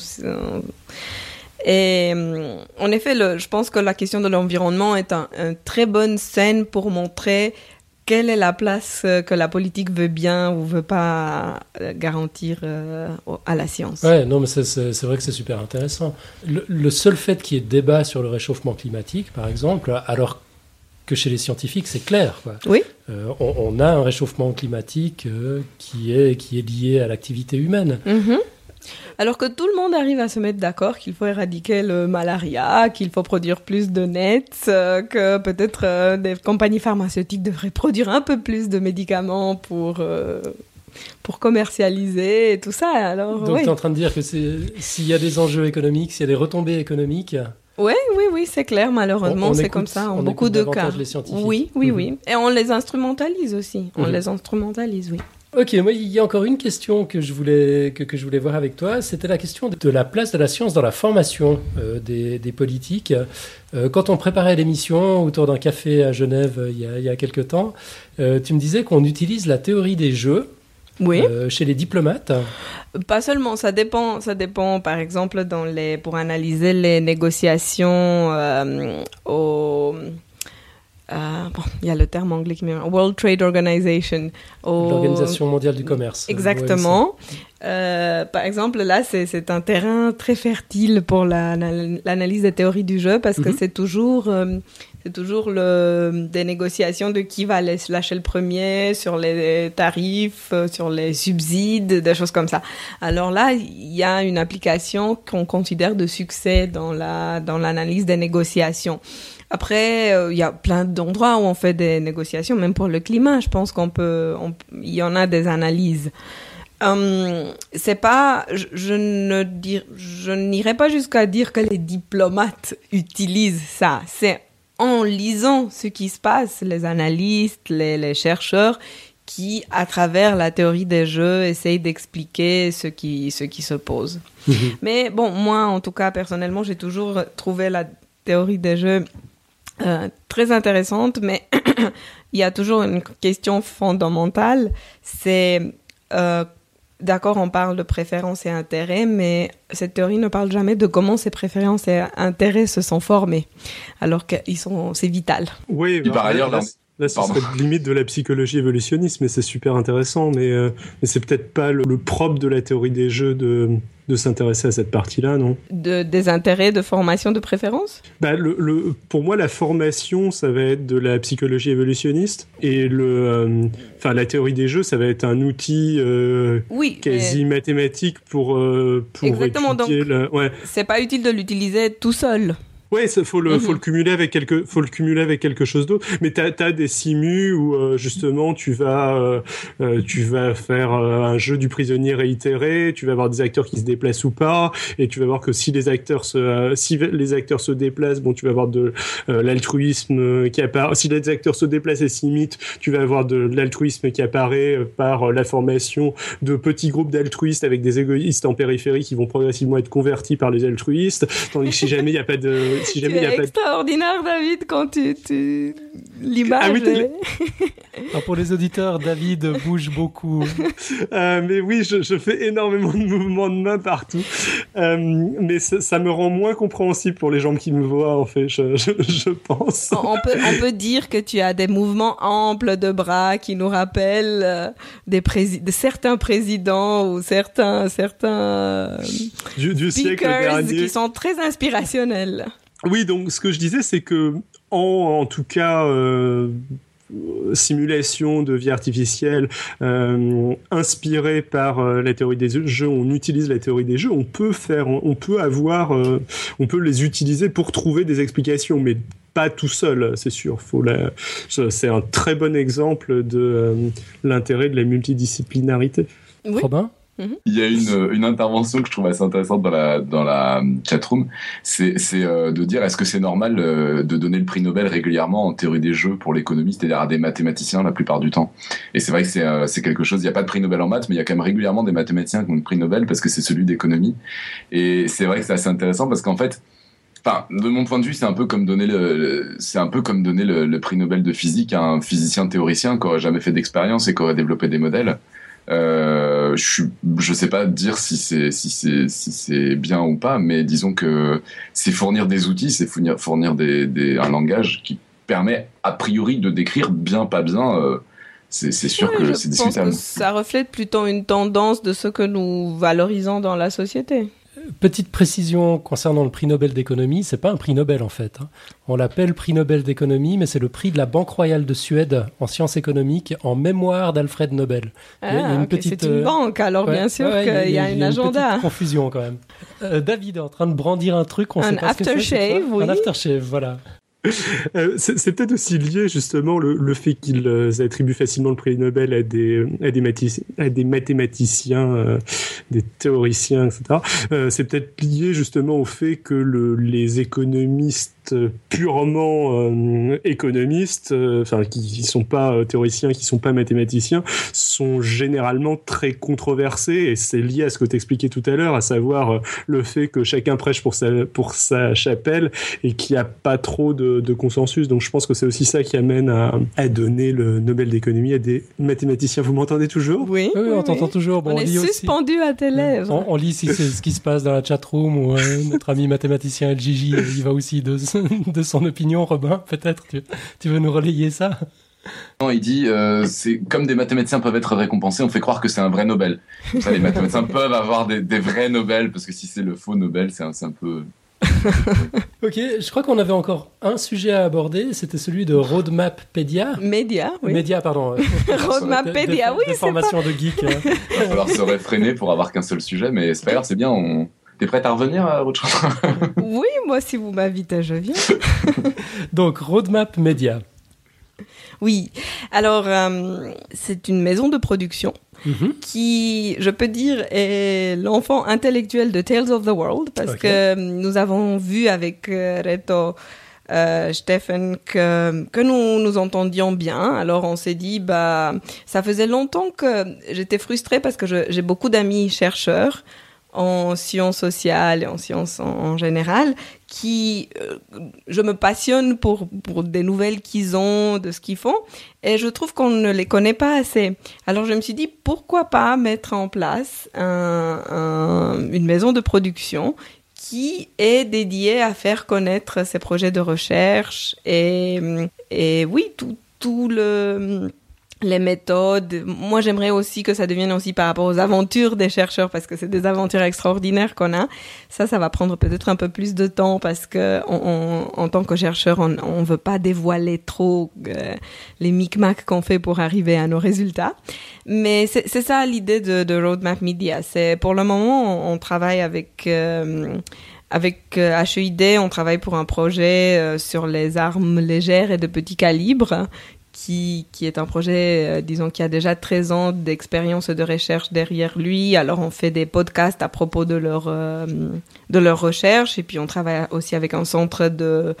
et euh, en effet, je pense que la question de l'environnement est une un très bonne scène pour montrer quelle est la place euh, que la politique veut bien ou veut pas euh, garantir à la science. Ouais, non, mais c'est vrai que c'est super intéressant. Le, seul fait qu'il y ait débat sur le réchauffement climatique, par exemple, alors que chez les scientifiques, c'est clair. Quoi. Oui. on, a un réchauffement climatique qui, est, qui est lié à l'activité humaine. Mm alors que tout le monde arrive à se mettre d'accord qu'il faut éradiquer le malaria, qu'il faut produire plus de nets, euh, que peut-être euh, des compagnies pharmaceutiques devraient produire un peu plus de médicaments pour, euh, pour commercialiser et tout ça. Alors, Donc tu es en train de dire que s'il y a des enjeux économiques, s'il y a des retombées économiques... Oui, oui, oui, c'est clair, malheureusement, c'est comme ça en beaucoup de cas. Les scientifiques. Oui, oui, oui. Mhm. Et on les instrumentalise aussi. On mhm. les instrumentalise, oui. Ok, moi il y a encore une question que je voulais, que, que je voulais voir avec toi, c'était la question de la place de la science dans la formation euh, des, des, politiques. Euh, quand on préparait l'émission autour d'un café à Genève euh, il y a, il y a quelques temps, tu me disais qu'on utilise la théorie des jeux oui. chez les diplomates Pas seulement, ça dépend, ça dépend par exemple dans les, pour analyser les négociations au euh, bon, il y a le terme anglais qui me World Trade Organization. L'Organisation mondiale du commerce. Exactement. Euh, par exemple, là, c'est un terrain très fertile pour l'analyse des théories du jeu parce que mhm. c'est toujours, euh, c'est toujours des négociations de qui va lâcher le premier sur les tarifs, sur les subsides, des choses comme ça. Alors là, il y a une application qu'on considère de succès dans la dans l'analyse des négociations. Après, euh, il y a plein d'endroits où on fait des négociations, même pour le climat. Je pense qu'on peut, il y en a des analyses. Hum, c'est pas, je, ne dire, je n'irai pas jusqu'à dire que les diplomates utilisent ça. C'est en lisant ce qui se passe, les analystes, les, chercheurs, qui, à travers la théorie des jeux, essayent d'expliquer ce qui, ce qui se pose. Mhm. Mais bon, moi, en tout cas, personnellement, j'ai toujours trouvé la théorie des jeux euh, très intéressante, mais il y a toujours une question fondamentale. C'est, euh, d'accord, on parle de préférences et intérêts, mais cette théorie ne parle jamais de comment ces préférences et intérêts se sont formés, alors qu'ils sont, c'est vital. Oui, par bah, ailleurs, Là, ce serait limite de la psychologie évolutionniste, mais c'est super intéressant. Mais, euh, mais c'est peut-être pas le, propre de la théorie des jeux de, de s'intéresser à cette partie-là, non? De, Des intérêts de formation de préférence? Bah, le, le, Pour moi, la formation, ça va être de la psychologie évolutionniste. Et le, euh, enfin, la théorie des jeux, ça va être un outil euh, oui, quasi mathématique pour, pour Exactement, étudier... Donc, ouais. c'est pas utile de l'utiliser tout seul. Ouais, il faut le, faut le mhm. cumuler avec quelque, faut le cumuler avec quelque chose d'autre. Mais t'as as des simus où euh, justement tu vas, euh, euh, tu vas faire un jeu du prisonnier réitéré. Tu vas avoir des acteurs qui se déplacent ou pas, et tu vas voir que si les acteurs se, si les acteurs se déplacent, bon, tu vas avoir de l'altruisme qui apparaît. Si les acteurs se déplacent et s'imitent, tu vas avoir de, l'altruisme qui apparaît par la formation de petits groupes d'altruistes avec des égoïstes en périphérie qui vont progressivement être convertis par les altruistes. Tandis que si jamais il n'y a pas de si tu jamais il y pas extraordinaire, David, quand tu... tu... L'image Ah oui, Alors, pour les auditeurs, David bouge beaucoup. Euh, mais oui, je, je fais énormément de mouvements de main partout. Euh, mais ça, ça me rend moins compréhensible pour les gens qui me voient, en fait, je, je, je pense. on, peut, on peut dire que tu as des mouvements amples de bras qui nous rappellent euh, des prési- de certains présidents ou certains, certains euh, Du, du siècle speakers dernier. qui sont très inspirationnels. Oui, donc ce que je disais, c'est que en, en tout cas, euh, simulation de vie artificielle euh, inspirée par euh, la théorie des jeux, on utilise la théorie des jeux, on peut faire, on peut avoir, euh, on peut les utiliser pour trouver des explications, mais pas tout seul, c'est sûr. Faut la... C'est un très bon exemple de euh, l'intérêt de la multidisciplinarité. Oui. Robin? Il y a une, une intervention que je trouve assez intéressante dans la, dans la chatroom, c'est euh, de dire est-ce que c'est normal euh, de donner le prix Nobel régulièrement en théorie des jeux pour l'économie, c'est-à-dire à des mathématiciens la plupart du temps? Et c'est vrai que c'est euh, quelque chose, il n'y a pas de prix Nobel en maths, mais il y a quand même régulièrement des mathématiciens qui ont le prix Nobel parce que c'est celui d'économie. Et c'est vrai que c'est assez intéressant parce qu'en fait, Enfin, de mon point de vue, c'est un peu comme donner le, c'est un peu comme donner le prix Nobel de physique à un physicien théoricien qui aurait jamais fait d'expérience et qui aurait développé des modèles. Euh, je je sais pas dire si c'est si c'est si c'est bien ou pas, mais disons que c'est fournir des outils, c'est fournir fournir des, des un langage qui permet a priori de décrire bien pas bien. euh, c'est sûr que c'est discutable. que ça reflète plutôt une tendance de ce que nous valorisons dans la société. Petite précision concernant le prix Nobel d'économie, c'est pas un prix Nobel en fait. hein. On l'appelle prix Nobel d'économie, mais c'est le prix de la Banque royale de Suède en sciences économiques en mémoire d'Alfred Nobel. Il y a Ah, une petite, c'est une euh, banque, alors Ouais, bien sûr ouais, qu'il y a, il un agenda. petite confusion quand même. Euh, David est en train de brandir un truc. On Un sait pas ce que c'est, c'est aftershave, oui. Un aftershave, voilà. Euh, c'est peut-être aussi lié justement le, fait qu'ils euh, attribuent facilement le prix Nobel à des à des, à des mathématiciens, euh, des théoriciens, etc. C'est peut-être lié justement au fait que le, les économistes purement euh, économistes, euh, enfin qui, qui sont pas euh, théoriciens, qui sont pas mathématiciens, sont généralement très controversés et c'est lié à ce que tu expliquais tout à l'heure, à savoir euh, le fait que chacun prêche pour sa pour sa chapelle et qu'il n'y a pas trop de, de consensus. Donc je pense que c'est aussi ça qui amène à, à donner le Nobel d'économie à des mathématiciens. Vous m'entendez toujours? Oui, Oui, oui, on oui. t'entend toujours. Bon, on, on, est suspendu à tes lèvres. On, on lit si c'est ce qui se passe dans la chatroom ou euh, notre ami mathématicien Gigi, euh, il va aussi de, de son opinion, Robin, peut-être. Tu, tu veux nous relayer ça? Non, il dit, euh, c'est comme des mathématiciens peuvent être récompensés, on fait croire que c'est un vrai Nobel. Comme ça, les mathématiciens peuvent avoir des, des vrais Nobel, parce que si c'est le faux Nobel, c'est un, peu. Ok, je crois qu'on avait encore un sujet à aborder, c'était celui de Roadmappedia. Média, oui. Média, pardon. Roadmappedia, oui, c'est pas... formations de geek. euh. Il va falloir se réfréner pour avoir qu'un seul sujet, mais c'est pas grave, c'est bien. On... T'es prête à revenir, euh, Ruth Oui, moi, si vous m'invitez, je viens. Donc, Roadmap Media. Oui, alors, euh, c'est une maison de production Mhm. qui, je peux dire, est l'enfant intellectuel de Tales of the World, parce que euh, nous avons vu avec Reto euh, Stephen que, que nous nous entendions bien. Alors on s'est dit, bah, ça faisait longtemps que j'étais frustrée parce que j'ai beaucoup d'amis chercheurs en sciences sociales et en sciences en, général, qui, euh, je me passionne pour, pour des nouvelles qu'ils ont, de ce qu'ils font, et je trouve qu'on ne les connaît pas assez. Alors je me suis dit, pourquoi pas mettre en place un- un- une maison de production qui est dédiée à faire connaître ces projets de recherche et, et oui, tout, tout le les méthodes. Moi, j'aimerais aussi que ça devienne aussi par rapport aux aventures des chercheurs, parce que c'est des aventures extraordinaires qu'on a. Ça, ça va prendre peut-être un peu plus de temps, parce que en tant que chercheur, on on veut pas dévoiler trop euh, les micmacs qu'on fait pour arriver à nos résultats. Mais c'est ça l'idée de, Roadmap Media. C'est pour le moment, on, travaille avec euh, avec euh, HEID, on travaille pour un projet euh, sur les armes légères et de petit calibre qui, qui est un projet, euh, disons, qui a déjà 13 ans d'expérience de recherche derrière lui. Alors, on fait des podcasts à propos de leur, euh, de leur recherche. Et puis, on travaille aussi avec un centre de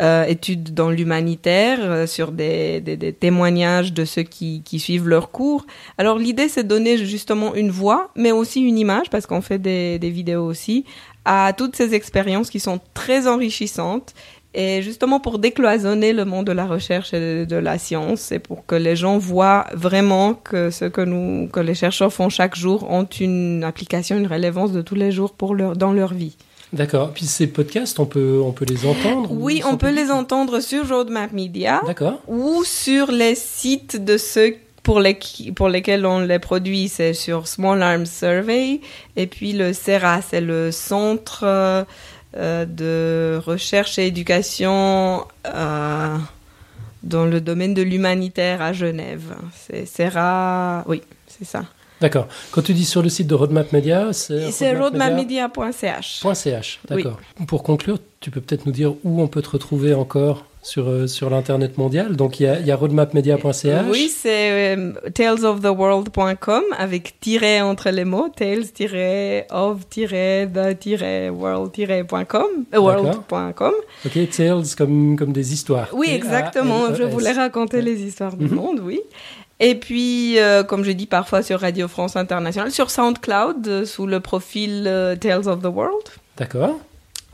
euh, études dans l'humanitaire, euh, sur des, des, témoignages de ceux qui, qui suivent leur cours. Alors l'idée, c'est de donner justement une voix, mais aussi une image, parce qu'on fait des vidéos aussi, à toutes ces expériences qui sont très enrichissantes et justement pour décloisonner le monde de la recherche et de la science et pour que les gens voient vraiment que ce que nous, que les chercheurs font chaque jour ont une application, une relevance de tous les jours pour leur, dans leur vie. D'accord. Puis ces podcasts, on peut, on peut les entendre Oui, on peut les entendre sur Roadmap Media. D'accord. Ou sur les sites de ceux pour, les, pour lesquels on les produit. C'est sur Small Arms Survey. Et puis le CERA, c'est le centre euh, de recherche et éducation euh, dans le domaine de l'humanitaire à Genève. C'est CERA, oui, c'est ça. D'accord. Quand tu dis sur le site de Roadmap Media, c'est C'est roadmapmedia.ch. .ch, d'accord. Pour conclure, tu peux peut-être nous dire où on peut te retrouver encore sur, euh, sur l'internet mondial. Donc il y a, y a roadmapmedia.ch. Oui, c'est euh, talesoftheworld.com avec tiret entre les mots, tales-of-the-world-world.com. Euh, world.com. Ok, tales comme, comme des histoires. Oui, exactement. Je voulais raconter les histoires du mhm. monde, oui. Et puis, euh, comme je dis parfois sur Radio France Internationale, sur SoundCloud, euh, sous le profil euh, Tales of the World. D'accord.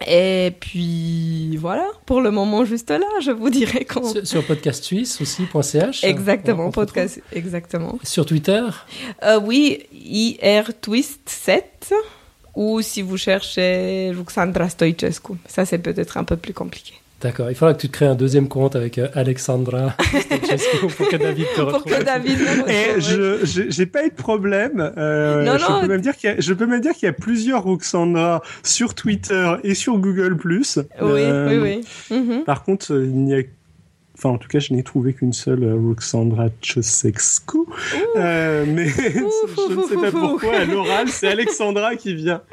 Et puis voilà, pour le moment juste là, je vous dirais qu'on... Sur, sur podcast suisse aussi, .ch Exactement, podcast, exactement. Sur Twitter Oui, IRTwist7, ou si vous cherchez Luxandra Stoicescu, ça c'est peut-être un peu plus compliqué. D'accord, il faudra que tu te crées un deuxième compte avec euh, Alexandra pour que David te retrouve. Pour que David Et je j'ai pas eu de problème. Euh, non, je, non. Peux même dire qu'il y a, je peux même dire qu'il y a plusieurs Roxandra sur Twitter et sur Google+. Oui, euh, oui, oui. Mhm. Par contre, il n'y a Enfin, en tout cas, je n'ai trouvé qu'une seule euh, Roxandra Chosexcu. Euh, mais je, ne sais pas pourquoi, à l'oral, c'est Alexandra qui vient.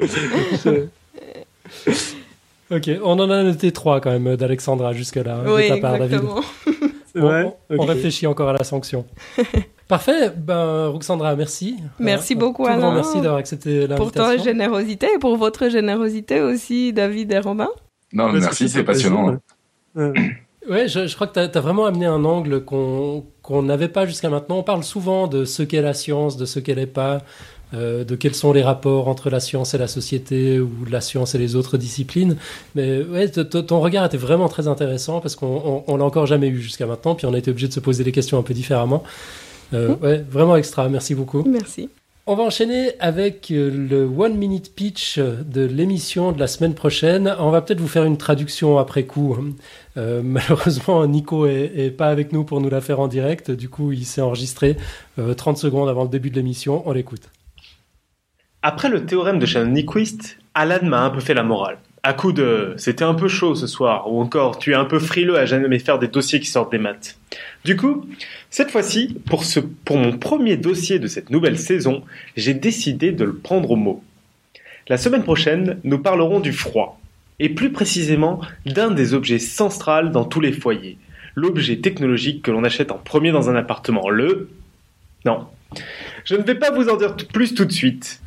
Ok, on en a noté trois quand même d'Alexandra jusque-là, hein, oui, de ta part, exactement. David. ouais, on, réfléchit encore à la sanction. Parfait, ben Roxandra, merci. Merci euh, beaucoup Alain. Merci d'avoir accepté l'invitation. Pour ta générosité et pour votre générosité aussi, David et Romain. Non, merci, c'est passionnant. Ouais, je, je, crois que tu as, vraiment amené un angle qu'on n'avait pas jusqu'à maintenant. On parle souvent de ce qu'est la science, de ce qu'elle n'est pas, euh, de quels sont les rapports entre la science et la société ou la science et les autres disciplines. Mais ouais, ton regard était vraiment très intéressant parce qu'on l'a encore jamais eu jusqu'à maintenant, puis on a été obligé de se poser les questions un peu différemment. Euh, mmh. ouais, vraiment extra, merci beaucoup. Merci. On va enchaîner avec euh, le one minute pitch de l'émission de la semaine prochaine. On va peut-être vous faire une traduction après coup. Euh, malheureusement, Nico est, pas avec nous pour nous la faire en direct. Du coup, il s'est enregistré 30 secondes avant le début de l'émission. On l'écoute. Après le théorème de Shannon-Nyquist, Alan m'a un peu fait la morale. À coup de c'était un peu chaud ce soir, ou encore tu es un peu frileux à jamais faire des dossiers qui sortent des maths. Du coup, cette fois-ci, pour, pour mon premier dossier de cette nouvelle saison, j'ai décidé de le prendre au mot. La semaine prochaine, nous parlerons du froid, et plus précisément d'un des objets centrales dans tous les foyers, l'objet technologique que l'on achète en premier dans un appartement, le... Non. Je ne vais pas vous en dire plus tout de suite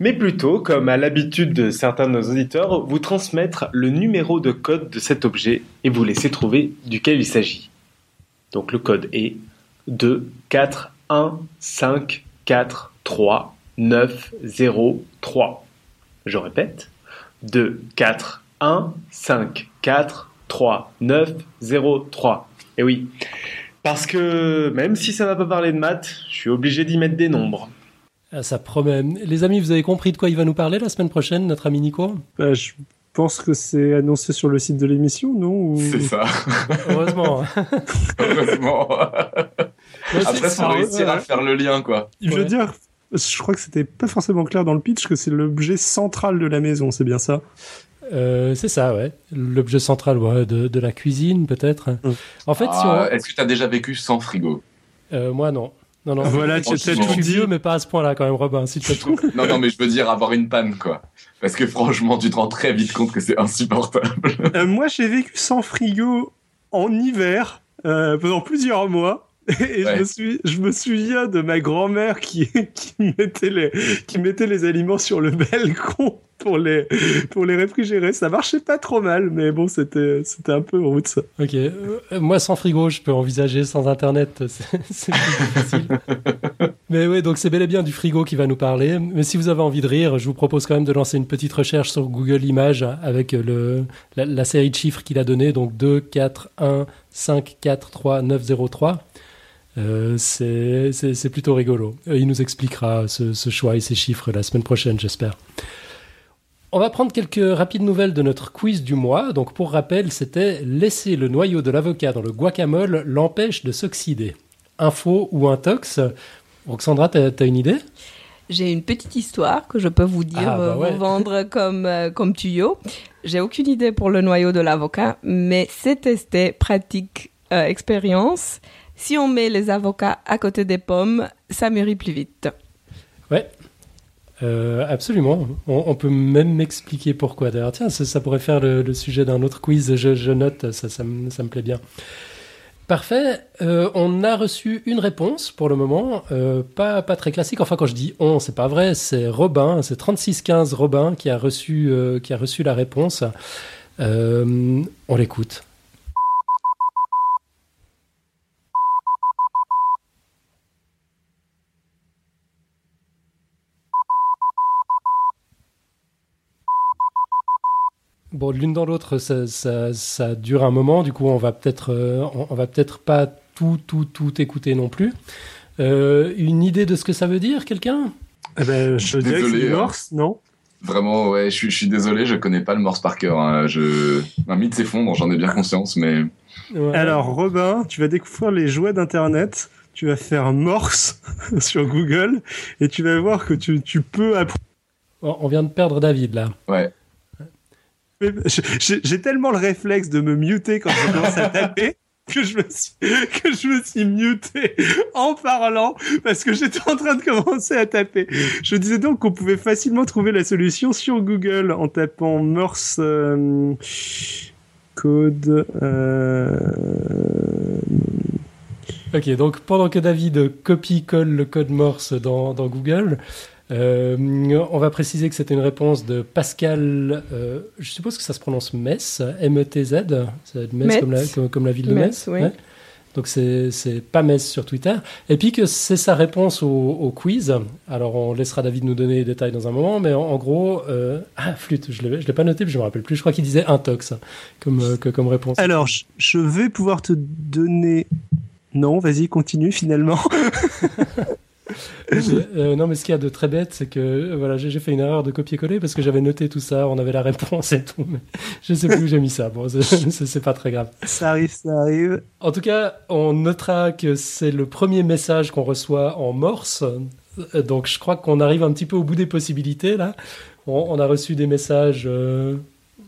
mais plutôt, comme à l'habitude de certains de nos auditeurs, vous transmettre le numéro de code de cet objet et vous laisser trouver duquel il s'agit. Donc le code est 2 4 1 5 4 3 9 0 3. Je répète 2 4 1 5 4 3 9 0 3. Et oui, parce que même si ça va pas parler de maths, je suis obligé d'y mettre des nombres. Ah, ça promet. Les amis, vous avez compris de quoi il va nous parler la semaine prochaine, notre ami Nico? Bah, Je pense que c'est annoncé sur le site de l'émission, non? C'est ça. Heureusement. Heureusement. Après, ça réussir à faire le lien, quoi. Je veux dire, je crois que c'était pas forcément clair dans le pitch que c'est l'objet central de la maison, c'est bien ça? Euh, c'est ça, ouais. L'objet central de, de, la cuisine, peut-être. Hum. En fait, ah, Est-ce que tu as déjà vécu sans frigo? Euh, Moi, non. Non, non, voilà, tu es tout vieux, mais pas à ce point-là quand même, Robin, si tu tout. non, non, mais je veux dire avoir une panne, quoi. Parce que franchement, tu te rends très vite compte que c'est insupportable. Euh, moi, j'ai vécu sans frigo en hiver euh, pendant plusieurs mois. Et je, me suis, je me souviens de ma grand-mère qui, qui, mettait les, qui mettait les aliments sur le balcon pour les, pour les réfrigérer. Ça marchait pas trop mal, mais bon, c'était, c'était un peu route ça. Ok. Euh, moi, sans frigo, je peux envisager. Sans Internet, c'est plus difficile. mais oui, donc c'est bel et bien du frigo qui va nous parler. Mais si vous avez envie de rire, je vous propose quand même de lancer une petite recherche sur Google Images avec le, la, série de chiffres qu'il a donné. Donc 2, 4, 1, 5, 4, 3, 9, 0, 3. Euh, c'est plutôt rigolo. Euh, il nous expliquera ce, ce, choix et ces chiffres la semaine prochaine, j'espère. On va prendre quelques rapides nouvelles de notre quiz du mois. Donc, pour rappel, c'était laisser le noyau de l'avocat dans le guacamole l'empêche de s'oxyder. Info ou intox? Roxandra, tu as, une idée? J'ai une petite histoire que je peux vous dire, ah, bah vous vendre comme, euh, comme tuyau. J'ai aucune idée pour le noyau de l'avocat, mais c'est testé, pratique, euh, expérience. Si on met les avocats à côté des pommes, ça mûrit plus vite. Ouais, euh, absolument. On, peut même m'expliquer pourquoi. D'ailleurs, tiens, ça, pourrait faire le, sujet d'un autre quiz. Je, note, ça, ça, me, plaît bien. Parfait. Euh, on a reçu une réponse pour le moment, euh, pas, pas très classique. Enfin, quand je dis on, c'est pas vrai. C'est Robin, c'est 3615 Robin qui a reçu, qui a reçu la réponse. on l'écoute. Bon, l'une dans l'autre, ça, dure un moment. Du coup, on va peut-être, euh, on, va peut-être pas tout, tout, tout écouter non plus. Euh, une idée de ce que ça veut dire, quelqu'un? Eh ben, je dirais que c'est hein. Morse, non? Vraiment, ouais, je suis, je suis désolé, je connais pas le Morse par cœur. Hein. Je... Un mythe s'effondre, j'en ai bien conscience, mais. Alors, Robin, tu vas découvrir les jouets d'Internet. Tu vas faire Morse sur Google et tu vas voir que tu, tu peux. On vient de perdre David là. Ouais. J'ai tellement le réflexe de me muter quand je commence à taper que je me suis, que je me suis muté en parlant parce que j'étais en train de commencer à taper. Je disais donc qu'on pouvait facilement trouver la solution sur Google en tapant Morse euh, code. Euh... Ok, donc pendant que David copie-colle le code Morse dans, Google, on va préciser que c'était une réponse de Pascal, euh, je suppose que ça se prononce Metz, M-E-T-Z, Metz, Comme, la, comme, la, ville de Metz. Donc c'est pas Metz sur Twitter. Et puis que c'est sa réponse au, quiz. Alors on laissera David nous donner les détails dans un moment, mais en, gros, euh, ah flûte, je l'ai pas noté, je me rappelle plus. Je crois qu'il disait intox comme, comme réponse. Alors je vais pouvoir te donner. Non, vas-y, continue finalement. Euh, non, mais ce qu'il y a de très bête, c'est que euh, voilà, j'ai fait une erreur de copier-coller parce que j'avais noté tout ça, on avait la réponse et tout, mais je sais plus où j'ai mis ça. Bon, c'est pas très grave. Ça arrive, ça arrive. En tout cas, on notera que c'est le premier message qu'on reçoit en morse. Euh, donc, je crois qu'on arrive un petit peu au bout des possibilités là. On, a reçu des messages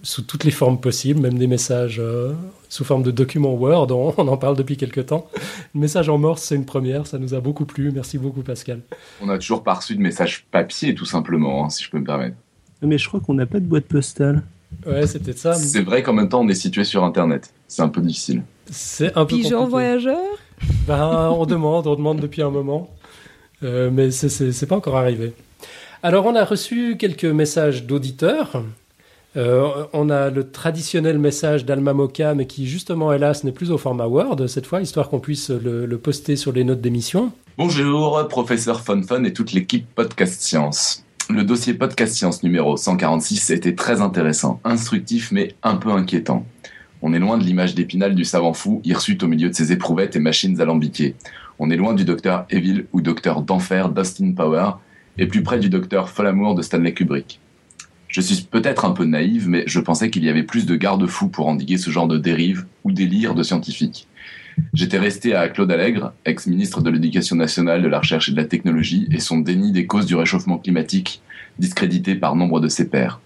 sous toutes les formes possibles, même des messages euh, sous forme de documents Word, on, en parle depuis quelques temps. Le message en morse, c'est une première, ça nous a beaucoup plu. Merci beaucoup, Pascal. On a toujours pas reçu de message papier, tout simplement, hein, si je peux me permettre. Mais je crois qu'on n'a pas de boîte postale. Ouais, c'était ça. C'est vrai qu'en même temps, on est situé sur Internet. C'est un peu difficile. C'est un peu Pigeon voyageur? Ben, On demande, on demande depuis un moment. Euh, mais c'est pas encore arrivé. Alors, on a reçu quelques messages d'auditeurs. Euh, on a le traditionnel message d'Alma Moka, mais qui justement, hélas, n'est plus au format Word cette fois, histoire qu'on puisse le, poster sur les notes d'émission. Bonjour, professeur Fun et toute l'équipe Podcast Science. Le dossier Podcast Science numéro 146 était très intéressant, instructif mais un peu inquiétant. On est loin de l'image d'Épinal du savant fou, hirsute au milieu de ses éprouvettes et machines alambiquées. On est loin du docteur Evil ou docteur d'enfer d'Austin Power, et plus près du docteur Folamour de Stanley Kubrick. Je suis peut-être un peu naïve, mais je pensais qu'il y avait plus de garde-fous pour endiguer ce genre de dérive ou délire de scientifiques. J'étais resté à Claude Allègre, ex-ministre de l'Éducation nationale, de la Recherche et de la Technologie, et son déni des causes du réchauffement climatique, discrédité par nombre de ses pairs.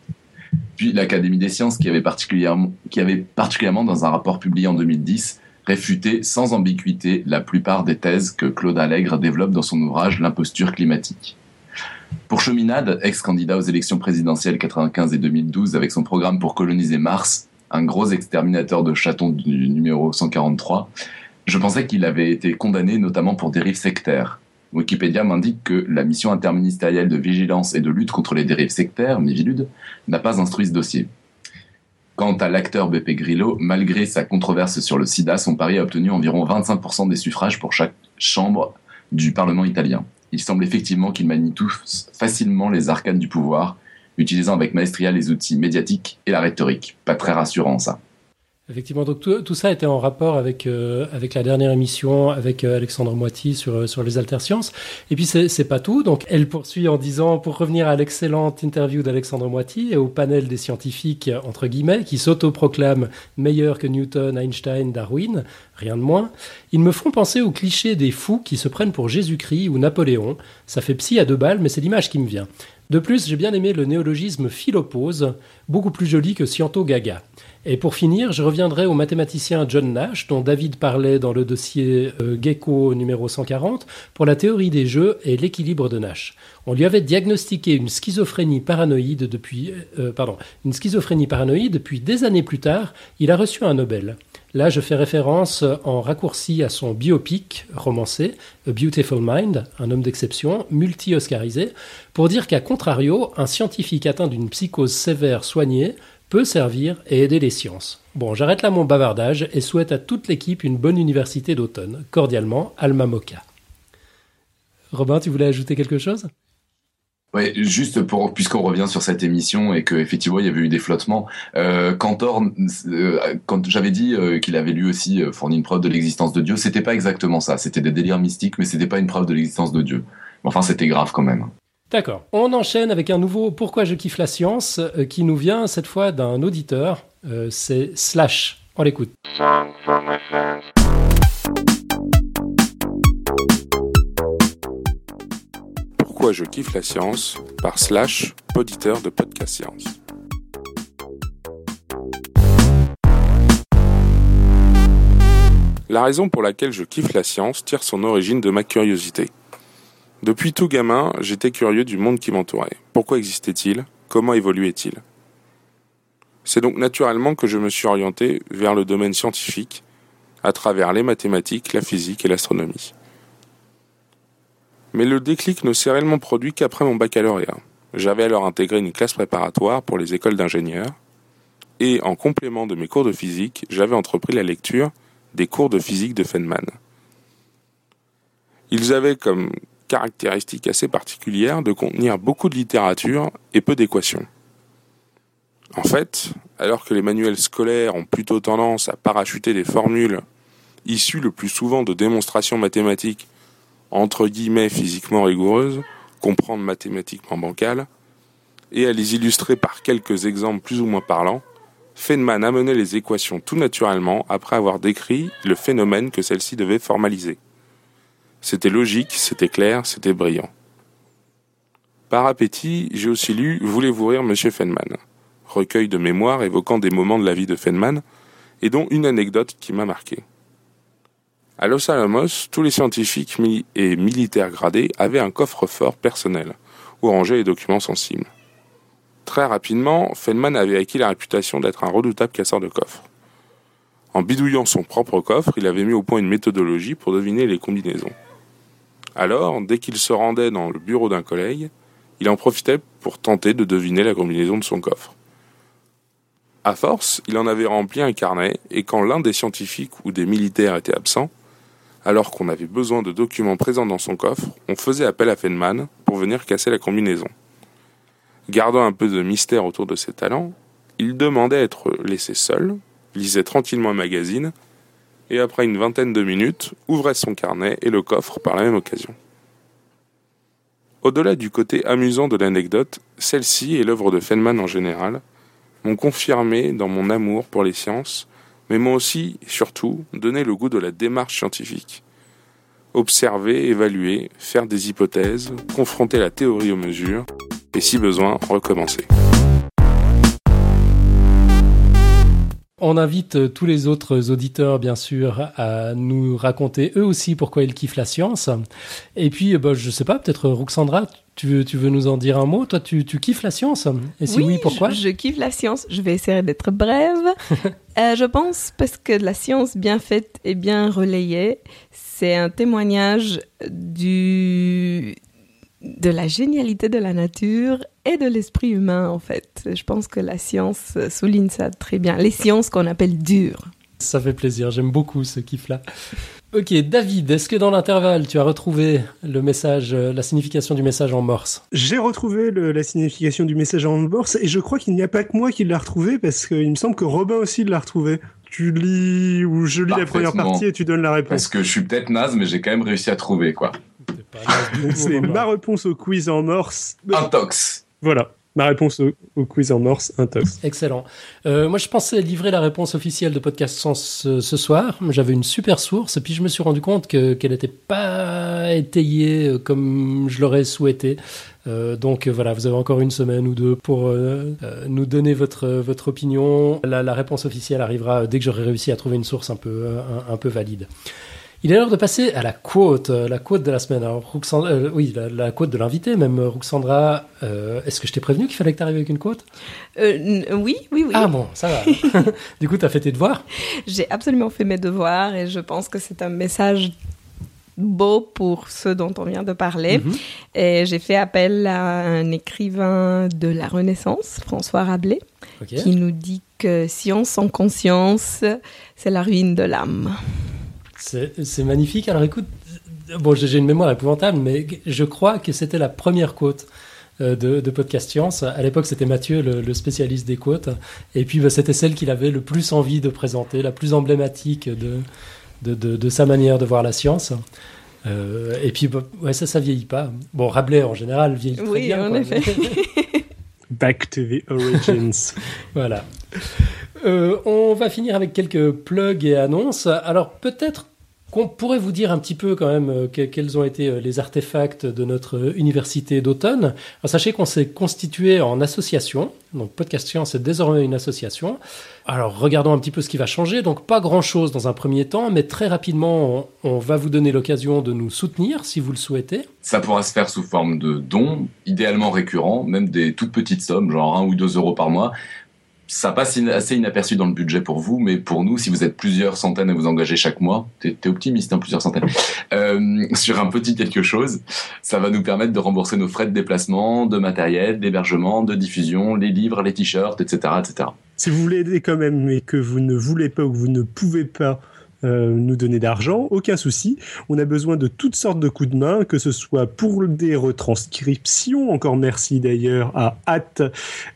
Puis l'Académie des sciences, qui avait, particulièrement, qui avait particulièrement, dans un rapport publié en 2010, réfuté sans ambiguïté la plupart des thèses que Claude Allègre développe dans son ouvrage L'imposture climatique. Pour Cheminade, ex-candidat aux élections présidentielles 95 et 2012 avec son programme pour coloniser Mars, un gros exterminateur de chatons du numéro 143, Je pensais qu'il avait été condamné notamment pour dérives sectaires. Wikipédia m'indique que la mission interministérielle de vigilance et de lutte contre les dérives sectaires, Mivilude, n'a pas instruit ce dossier. Quant à l'acteur Beppe Grillo, malgré sa controverse sur le sida, son pari a obtenu environ 25% des suffrages pour chaque chambre du Parlement italien. Il semble effectivement qu'il manie tous facilement les arcanes du pouvoir, utilisant avec maestria les outils médiatiques et la rhétorique. Pas très rassurant ça. Effectivement, donc tout, ça était en rapport avec, euh, avec la dernière émission avec euh, Alexandre Moiti sur, euh, sur les altersciences. Et puis c'est pas tout, donc elle poursuit en disant, pour revenir à l'excellente interview d'Alexandre Moiti et au panel des scientifiques, entre guillemets, qui s'autoproclament meilleurs que Newton, Einstein, Darwin, rien de moins, ils me font penser au cliché des fous qui se prennent pour Jésus-Christ ou Napoléon. Ça fait psy à deux balles, mais c'est l'image qui me vient. De plus, j'ai bien aimé le néologisme philopose, beaucoup plus joli que Sciento Gaga. Et pour finir, je reviendrai au mathématicien John Nash, dont David parlait dans le dossier euh, Gecko numéro 140, pour la théorie des jeux et l'équilibre de Nash. On lui avait diagnostiqué une schizophrénie paranoïde depuis, euh, pardon, une schizophrénie paranoïde, puis des années plus tard, il a reçu un Nobel. Là, je fais référence en raccourci à son biopic romancé, A Beautiful Mind, un homme d'exception, multi-oscarisé, pour dire qu'à contrario, un scientifique atteint d'une psychose sévère soignée peut servir et aider les sciences. Bon, j'arrête là mon bavardage et souhaite à toute l'équipe une bonne université d'automne. Cordialement, Alma Moka. Robin, tu voulais ajouter quelque chose? Oui, juste pour puisqu'on revient sur cette émission et qu'effectivement il y avait eu des flottements. Euh, Cantor, euh, quand j'avais dit euh, qu'il avait lui aussi euh, fourni une preuve de l'existence de Dieu, c'était pas exactement ça. C'était des délires mystiques, mais c'était pas une preuve de l'existence de Dieu. Enfin, c'était grave quand même. D'accord. On enchaîne avec un nouveau Pourquoi je kiffe la science euh, qui nous vient cette fois d'un auditeur. Euh, c'est Slash. On l'écoute. Pourquoi je kiffe la science par Slash, auditeur de Podcast Science. La raison pour laquelle je kiffe la science tire son origine de ma curiosité. Depuis tout gamin, j'étais curieux du monde qui m'entourait. Pourquoi existait-il? Comment évoluait-il? C'est donc naturellement que je me suis orienté vers le domaine scientifique à travers les mathématiques, la physique et l'astronomie. Mais le déclic ne s'est réellement produit qu'après mon baccalauréat. J'avais alors intégré une classe préparatoire pour les écoles d'ingénieurs, et en complément de mes cours de physique, j'avais entrepris la lecture des cours de physique de Feynman. Ils avaient comme caractéristique assez particulière de contenir beaucoup de littérature et peu d'équations. En fait, alors que les manuels scolaires ont plutôt tendance à parachuter des formules issues le plus souvent de démonstrations mathématiques entre guillemets physiquement rigoureuses, comprendre mathématiquement bancales, et à les illustrer par quelques exemples plus ou moins parlants, Feynman amenait les équations tout naturellement après avoir décrit le phénomène que celles-ci devaient formaliser. C'était logique, c'était clair, c'était brillant. Par appétit, j'ai aussi lu Voulez-vous rire, monsieur Feynman recueil de mémoires évoquant des moments de la vie de Feynman, et dont une anecdote qui m'a marqué. À Los Alamos, tous les scientifiques et militaires gradés avaient un coffre-fort personnel, où ranger les documents sensibles. Très rapidement, Feynman avait acquis la réputation d'être un redoutable casseur de coffres. En bidouillant son propre coffre, il avait mis au point une méthodologie pour deviner les combinaisons. Alors, dès qu'il se rendait dans le bureau d'un collègue, il en profitait pour tenter de deviner la combinaison de son coffre. À force, il en avait rempli un carnet, et quand l'un des scientifiques ou des militaires était absent, alors qu'on avait besoin de documents présents dans son coffre, on faisait appel à Feynman pour venir casser la combinaison. Gardant un peu de mystère autour de ses talents, il demandait à être laissé seul, lisait tranquillement un magazine et après une vingtaine de minutes, ouvrait son carnet et le coffre par la même occasion. Au-delà du côté amusant de l'anecdote, celle-ci et l'œuvre de Feynman en général m'ont confirmé dans mon amour pour les sciences, mais m'ont aussi, surtout, donné le goût de la démarche scientifique. Observer, évaluer, faire des hypothèses, confronter la théorie aux mesures, et si besoin, recommencer. On invite euh, tous les autres auditeurs, bien sûr, à nous raconter eux aussi pourquoi ils kiffent la science. Et puis, bah, je sais pas, peut-être Ruxandra, tu veux, tu veux nous en dire un mot? Toi, tu, tu kiffes la science? Et si oui, pourquoi je, je, kiffe la science. Je vais essayer d'être brève. euh, je pense parce que la science bien faite et bien relayée, c'est un témoignage du de la génialité de la nature et de l'esprit humain, en fait. Je pense que la science souligne ça très bien. Les sciences qu'on appelle dures. Ça fait plaisir, j'aime beaucoup ce kiff-là. Ok, David, est-ce que dans l'intervalle, tu as retrouvé le message, la signification du message en morse? J'ai retrouvé le, la signification du message en morse et je crois qu'il n'y a pas que moi qui l'a retrouvé parce qu'il me semble que Robin aussi l'a retrouvé. Tu lis ou je lis la première partie et tu donnes la réponse. Parce que je suis peut-être naze, mais j'ai quand même réussi à trouver quoi. C'est ma réponse au quiz en morse. Intox. Voilà. Ma réponse au, au, quiz en morse, intox. Excellent. Euh, moi, je pensais livrer la réponse officielle de Podcast Sens ce, ce soir. J'avais une super source, et puis je me suis rendu compte qu'elle que n'était pas étayée comme je l'aurais souhaité. Euh, donc voilà, vous avez encore une semaine ou deux pour euh, nous donner votre, votre opinion. La, la, réponse officielle arrivera dès que j'aurai réussi à trouver une source un peu, un, un peu valide. Il est l'heure de passer à la quote, la quote de la semaine. Alors, Ruxandra, euh, oui, la, la, quote de l'invité, même Ruxandra. Euh, Est-ce que je t'ai prévenu qu'il fallait que tu arrives avec une quote? Euh, Oui, oui, oui. Ah bon, ça va. du coup, tu as fait tes devoirs? J'ai absolument fait mes devoirs et je pense que c'est un message beau pour ceux dont on vient de parler. Mm -hmm. Et j'ai fait appel à un écrivain de la Renaissance, François Rabelais, okay. qui nous dit que science sans conscience, c'est la ruine de l'âme. C'est magnifique. Alors écoute, bon, j'ai une mémoire épouvantable, mais je crois que c'était la première quote de, de, Podcast Science. À l'époque, c'était Mathieu, le, le, spécialiste des quotes. Et puis, bah, c'était celle qu'il avait le plus envie de présenter, la plus emblématique de, de, de, de sa manière de voir la science. Euh, et puis, bah, ouais, ça, ça vieillit pas. Bon, Rabelais, en général, vieillit très oui, bien. en quoi, effet. Back to the origins. voilà. Euh, on va finir avec quelques plugs et annonces. Alors, peut-être qu'on pourrait vous dire un petit peu quand même euh, que, quels ont été euh, les artefacts de notre université d'automne. Sachez qu'on s'est constitué en association, donc Podcast Science est désormais une association. Alors regardons un petit peu ce qui va changer. Donc pas grand-chose dans un premier temps, mais très rapidement, on, on va vous donner l'occasion de nous soutenir si vous le souhaitez. Ça pourra se faire sous forme de dons, idéalement récurrents, même des toutes petites sommes, genre 1 ou 2 euros par mois ça passe assez inaperçu dans le budget pour vous, mais pour nous, si vous êtes plusieurs centaines à vous engager chaque mois, t'es es optimiste, hein, plusieurs centaines, euh, sur un petit quelque chose, ça va nous permettre de rembourser nos frais de déplacement, de matériel, d'hébergement, de diffusion, les livres, les t-shirts, etc., etc. Si vous voulez aider quand même, mais que vous ne voulez pas ou que vous ne pouvez pas euh, nous donner d'argent, aucun souci. On a besoin de toutes sortes de coups de main, que ce soit pour des retranscriptions, encore merci d'ailleurs à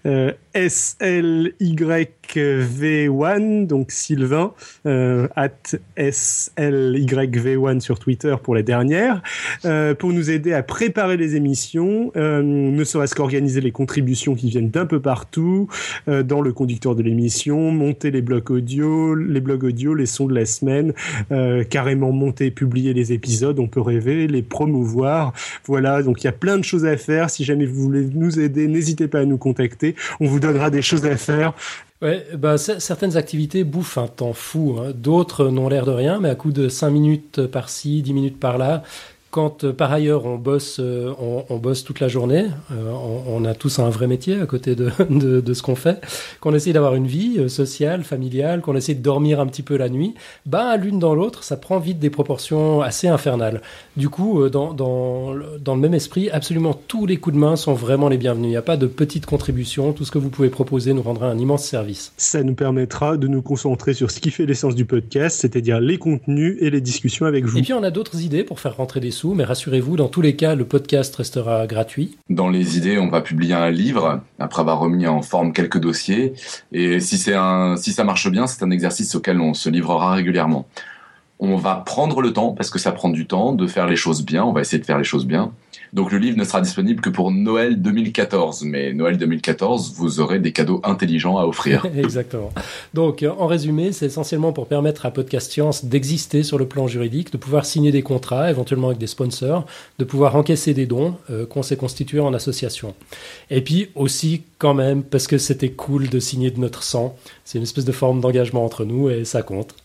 euh, SLYV1, donc Sylvain, euh, at SLYV1 sur Twitter pour les dernières, euh, pour nous aider à préparer les émissions, ne serait-ce qu'organiser les contributions qui viennent d'un peu partout, dans le conducteur de l'émission, monter les blocs audio, les blogs audio, les sons de la semaine, euh, carrément monter publier les épisodes, on peut rêver, les promouvoir. Voilà, donc il y a plein de choses à faire. Si jamais vous voulez nous aider, n'hésitez pas à nous contacter. On vous donnera des choses à faire. Bah, certaines activités bouffent un temps fou. Hein. D'autres n'ont l'air de rien, mais à coup de 5 minutes par-ci, 10 minutes par-là, quand euh, par ailleurs on bosse, euh, on, on, bosse toute la journée, euh, on, on, a tous un vrai métier à côté de, de, de ce qu'on fait, qu'on essaie d'avoir une vie sociale, familiale, qu'on essaie de dormir un petit peu la nuit, bah l'une dans l'autre, ça prend vite des proportions assez infernales. Du coup, dans, dans, dans, le même esprit, absolument tous les coups de main sont vraiment les bienvenus. Il n'y a pas de petites contributions, tout ce que vous pouvez proposer nous rendra un immense service. Ça nous permettra de nous concentrer sur ce qui fait l'essence du podcast, c'est-à-dire les contenus et les discussions avec vous. Et puis on a d'autres idées pour faire rentrer des sous mais rassurez-vous, dans tous les cas, le podcast restera gratuit. Dans les idées, on va publier un livre après avoir remis en forme quelques dossiers. Et si c'est un, si ça marche bien, c'est un exercice auquel on se livrera régulièrement. on va prendre le temps, parce que ça prend du temps, de faire les choses bien. On va essayer de faire les choses bien. Donc le livre ne sera disponible que pour Noël 2014. Mais Noël 2014, vous aurez des cadeaux intelligents à offrir. Exactement. Donc en résumé, c'est essentiellement pour permettre à Podcast Science d'exister sur le plan juridique, de pouvoir signer des contrats, éventuellement avec des sponsors, de pouvoir encaisser des dons euh, qu'on s'est constitués en association. Et puis aussi quand même, parce que c'était cool de signer de notre sang. C'est une espèce de forme d'engagement entre nous et ça compte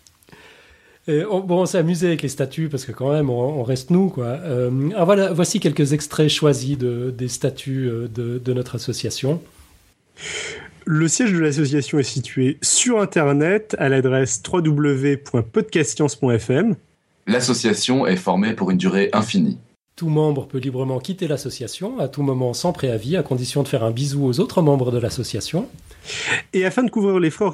bon, on s'est amusé avec les statuts parce que quand même, on, reste nous, quoi. Euh, voilà, voici quelques extraits choisis de, des statuts euh, de, notre association. Le siège de l'association est situé sur Internet à l'adresse www.podcastscience.fm. L'association est formée pour une durée infinie. Tout membre peut librement quitter l'association à tout moment sans préavis, à condition de faire un bisou aux autres membres de l'association. Et afin de couvrir les frais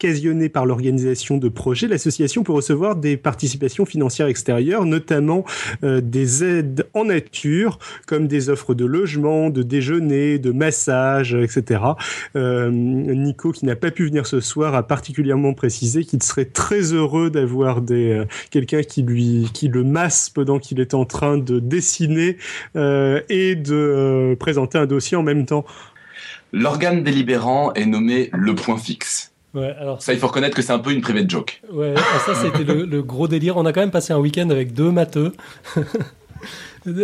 occasionné par l'organisation de projets, l'association peut recevoir des participations financières extérieures, notamment euh, des aides en nature, comme des offres de logement, de déjeuner, de massage, etc. Euh, Nico, qui n'a pas pu venir ce soir, a particulièrement précisé qu'il serait très heureux d'avoir des euh, quelqu'un qui lui qui le masse pendant qu'il est en train de dessiner et de présenter un dossier en même temps. L'organe délibérant est nommé le point fixe. Ouais, alors ça, il faut reconnaître que c'est un peu une private joke. Ouais, ah, ça, c'était le, gros délire. On a quand même passé un week-end avec deux matheux.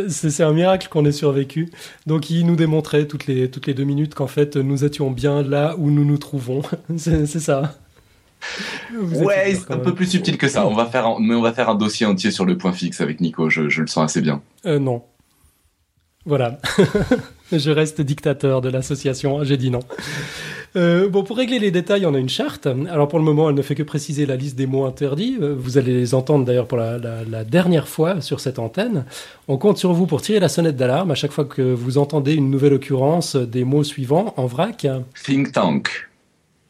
c'est un miracle qu'on ait survécu. Donc, il nous démontrait toutes les, toutes les deux minutes qu'en fait, nous étions bien là où nous nous trouvons. c'est ça. ouais, c'est un peu plus subtil que ça. On va faire un, mais on va faire un dossier entier sur le point fixe avec Nico. Je, je le sens assez bien. Euh, non. Voilà. je reste dictateur de l'association. J'ai dit non. Euh, bon, pour régler les détails, on a une charte. Alors pour le moment, elle ne fait que préciser la liste des mots interdits. Euh, vous allez les entendre d'ailleurs pour la, dernière fois sur cette antenne. On compte sur vous pour tirer la sonnette d'alarme à chaque fois que vous entendez une nouvelle occurrence des mots suivants en vrac. Think tank.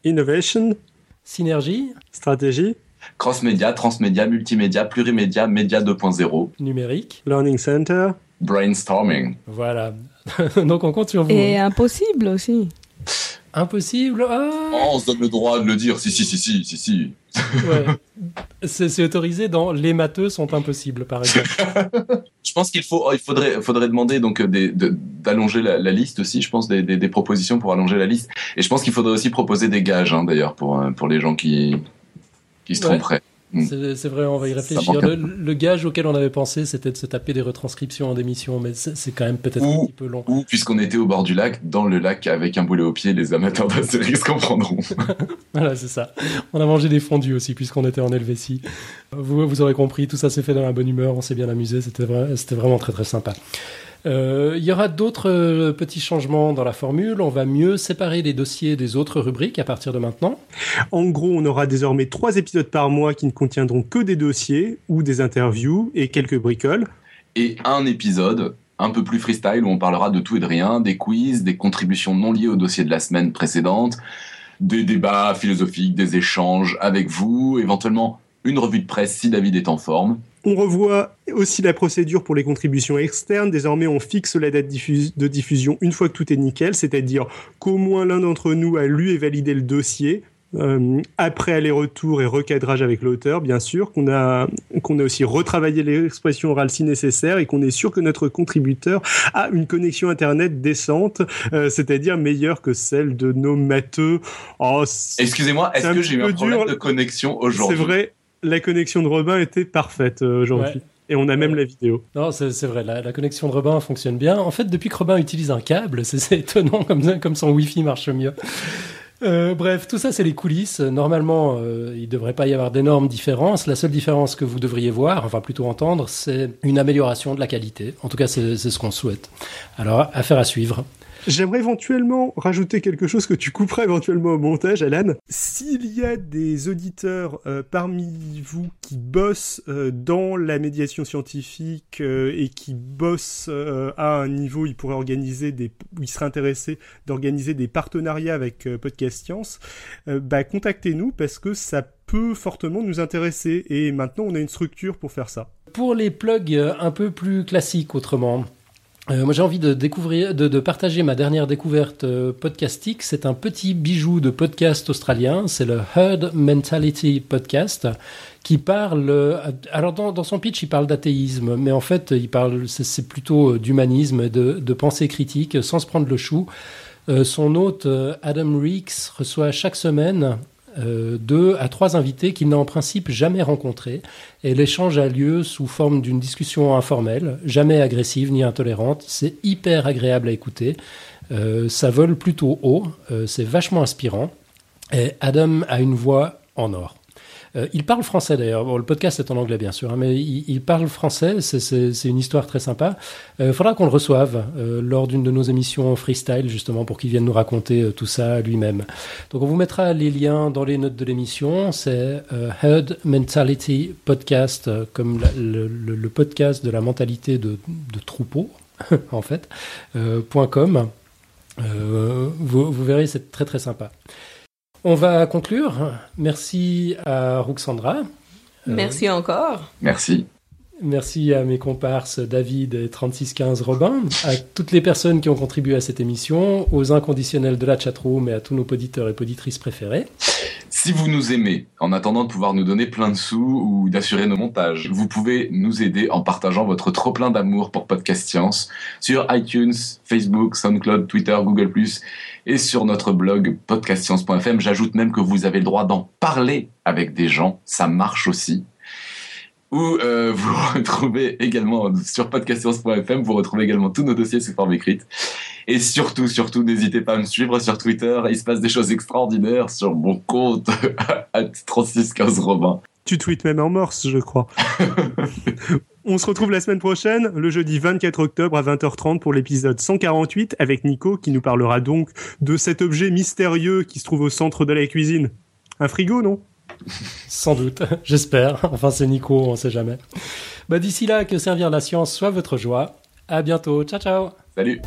Innovation. Synergie. Stratégie. Cross-média, transmédia, multimédia, plurimédia, média 2.0. Numérique. Learning Center. Brainstorming. Voilà. Donc on compte sur vous. Et impossible aussi. Impossible ah. oh, On se donne le droit de le dire. Si, si, si, si, si, si. Ouais. C'est autorisé dans les matheux sont impossibles, par exemple. je pense qu'il faut, il faudrait, faudrait demander donc d'allonger la, liste aussi. Je pense des, des, propositions pour allonger la liste. Et je pense qu'il faudrait aussi proposer des gages, hein, d'ailleurs, pour pour les gens qui qui se tromperaient. Mm. C'est vrai, on va y réfléchir. Le, gage auquel on avait pensé, c'était de se taper des retranscriptions en démission, mais c'est quand même peut-être un petit peu long. Ou, puisqu'on était au bord du lac, dans le lac avec un boulet au pied, les amateurs d'Astérix comprendront. voilà, c'est ça. On a mangé des fondus aussi, puisqu'on était en Helvétie. Vous, vous aurez compris, tout ça s'est fait dans la bonne humeur, on s'est bien amusé, c'était vraiment très très sympa. Euh, il y aura d'autres euh, petits changements dans la formule. On va mieux séparer les dossiers des autres rubriques à partir de maintenant. En gros, on aura désormais trois épisodes par mois qui ne contiendront que des dossiers ou des interviews et quelques bricoles. Et un épisode un peu plus freestyle où on parlera de tout et de rien, des quiz, des contributions non liées au dossier de la semaine précédente, des débats philosophiques, des échanges avec vous, éventuellement une revue de presse si David est en forme. On revoit aussi la procédure pour les contributions externes. Désormais, on fixe la date de diffusion une fois que tout est nickel, c'est-à-dire qu'au moins l'un d'entre nous a lu et validé le dossier. Euh, après aller-retour et recadrage avec l'auteur, bien sûr, qu'on a, qu'on a aussi retravaillé l'expression orale si nécessaire et qu'on est sûr que notre contributeur a une connexion Internet décente, euh, c'est-à-dire meilleure que celle de nos matheux. Oh, Excusez-moi, est-ce que j'ai eu un problème de connexion aujourd'hui? C'est vrai, la connexion de Robin était parfaite euh, aujourd'hui. Et on a même la vidéo. Non, c'est vrai, la, connexion de Robin fonctionne bien. En fait, depuis que Robin utilise un câble, c'est étonnant comme, comme son Wi-Fi marche mieux. Euh, bref, tout ça, c'est les coulisses. Normalement, euh, il ne devrait pas y avoir d'énormes différences. La seule différence que vous devriez voir, enfin plutôt entendre, c'est une amélioration de la qualité. En tout cas, c'est ce qu'on souhaite. Alors, affaire à suivre. J'aimerais éventuellement rajouter quelque chose que tu couperas éventuellement au montage, Alan. S'il y a des auditeurs euh, parmi vous qui bossent euh, dans la médiation scientifique euh, et qui bossent à un niveau, ils pourraient organiser des, où ils seraient intéressés d'organiser des partenariats avec Podcast Science, bah contactez-nous parce que ça peut fortement nous intéresser et maintenant on a une structure pour faire ça. Pour les plugs un peu plus classiques autrement, Euh, moi, j'ai envie de découvrir, de, de, partager ma dernière découverte euh, podcastique. C'est un petit bijou de podcast australien. C'est le Herd Mentality Podcast qui parle. Euh, alors, dans, dans son pitch, il parle d'athéisme, mais en fait, il parle, c'est plutôt d'humanisme, de, de pensée critique, sans se prendre le chou. Euh, son hôte Adam Reeks reçoit chaque semaine euh, deux à trois invités qu'il n'a en principe jamais rencontrés. Et l'échange a lieu sous forme d'une discussion informelle, jamais agressive ni intolérante. C'est hyper agréable à écouter. Euh, ça vole plutôt haut, euh, c'est vachement inspirant. Et Adam a une voix en or. Euh, il parle français d'ailleurs. Bon, le podcast est en anglais bien sûr, hein, mais il, parle français. C'est une histoire très sympa. Il euh, faudra qu'on le reçoive euh, lors d'une de nos émissions freestyle justement pour qu'il vienne nous raconter tout ça lui-même. Donc on vous mettra les liens dans les notes de l'émission. C'est Herd Mentality Podcast, comme le, podcast de la mentalité de, troupeau en fait. .com. Vous, vous verrez, c'est très très sympa. On va conclure. Merci à Ruxandra. Merci encore. Merci. Merci à mes comparses David et 3615 Robin, à toutes les personnes qui ont contribué à cette émission, aux inconditionnels de la chatroom et à tous nos poditeurs et poditrices préférés. Si vous nous aimez, en attendant de pouvoir nous donner plein de sous ou d'assurer nos montages, vous pouvez nous aider en partageant votre trop plein d'amour pour Podcast Science sur iTunes, Facebook, SoundCloud, Twitter, Google+, et sur notre blog podcastscience.fm. J'ajoute même que vous avez le droit d'en parler avec des gens, ça marche aussi. Ou euh, vous retrouvez également sur podcastscience.fm, vous retrouvez également tous nos dossiers sous forme écrite. Et surtout, surtout, n'hésitez pas à me suivre sur Twitter. Il se passe des choses extraordinaires sur mon compte à 3615 Robin. Tu tweets même en morse, je crois. On se retrouve la semaine prochaine, le jeudi 24 octobre à 20h30 pour l'épisode 148 avec Nico qui nous parlera donc de cet objet mystérieux qui se trouve au centre de la cuisine. Un frigo, non? Sans doute, j'espère. Enfin, c'est Nico, on sait jamais. Bah, D'ici là, que servir la science soit votre joie. À bientôt. Ciao, ciao. Salut.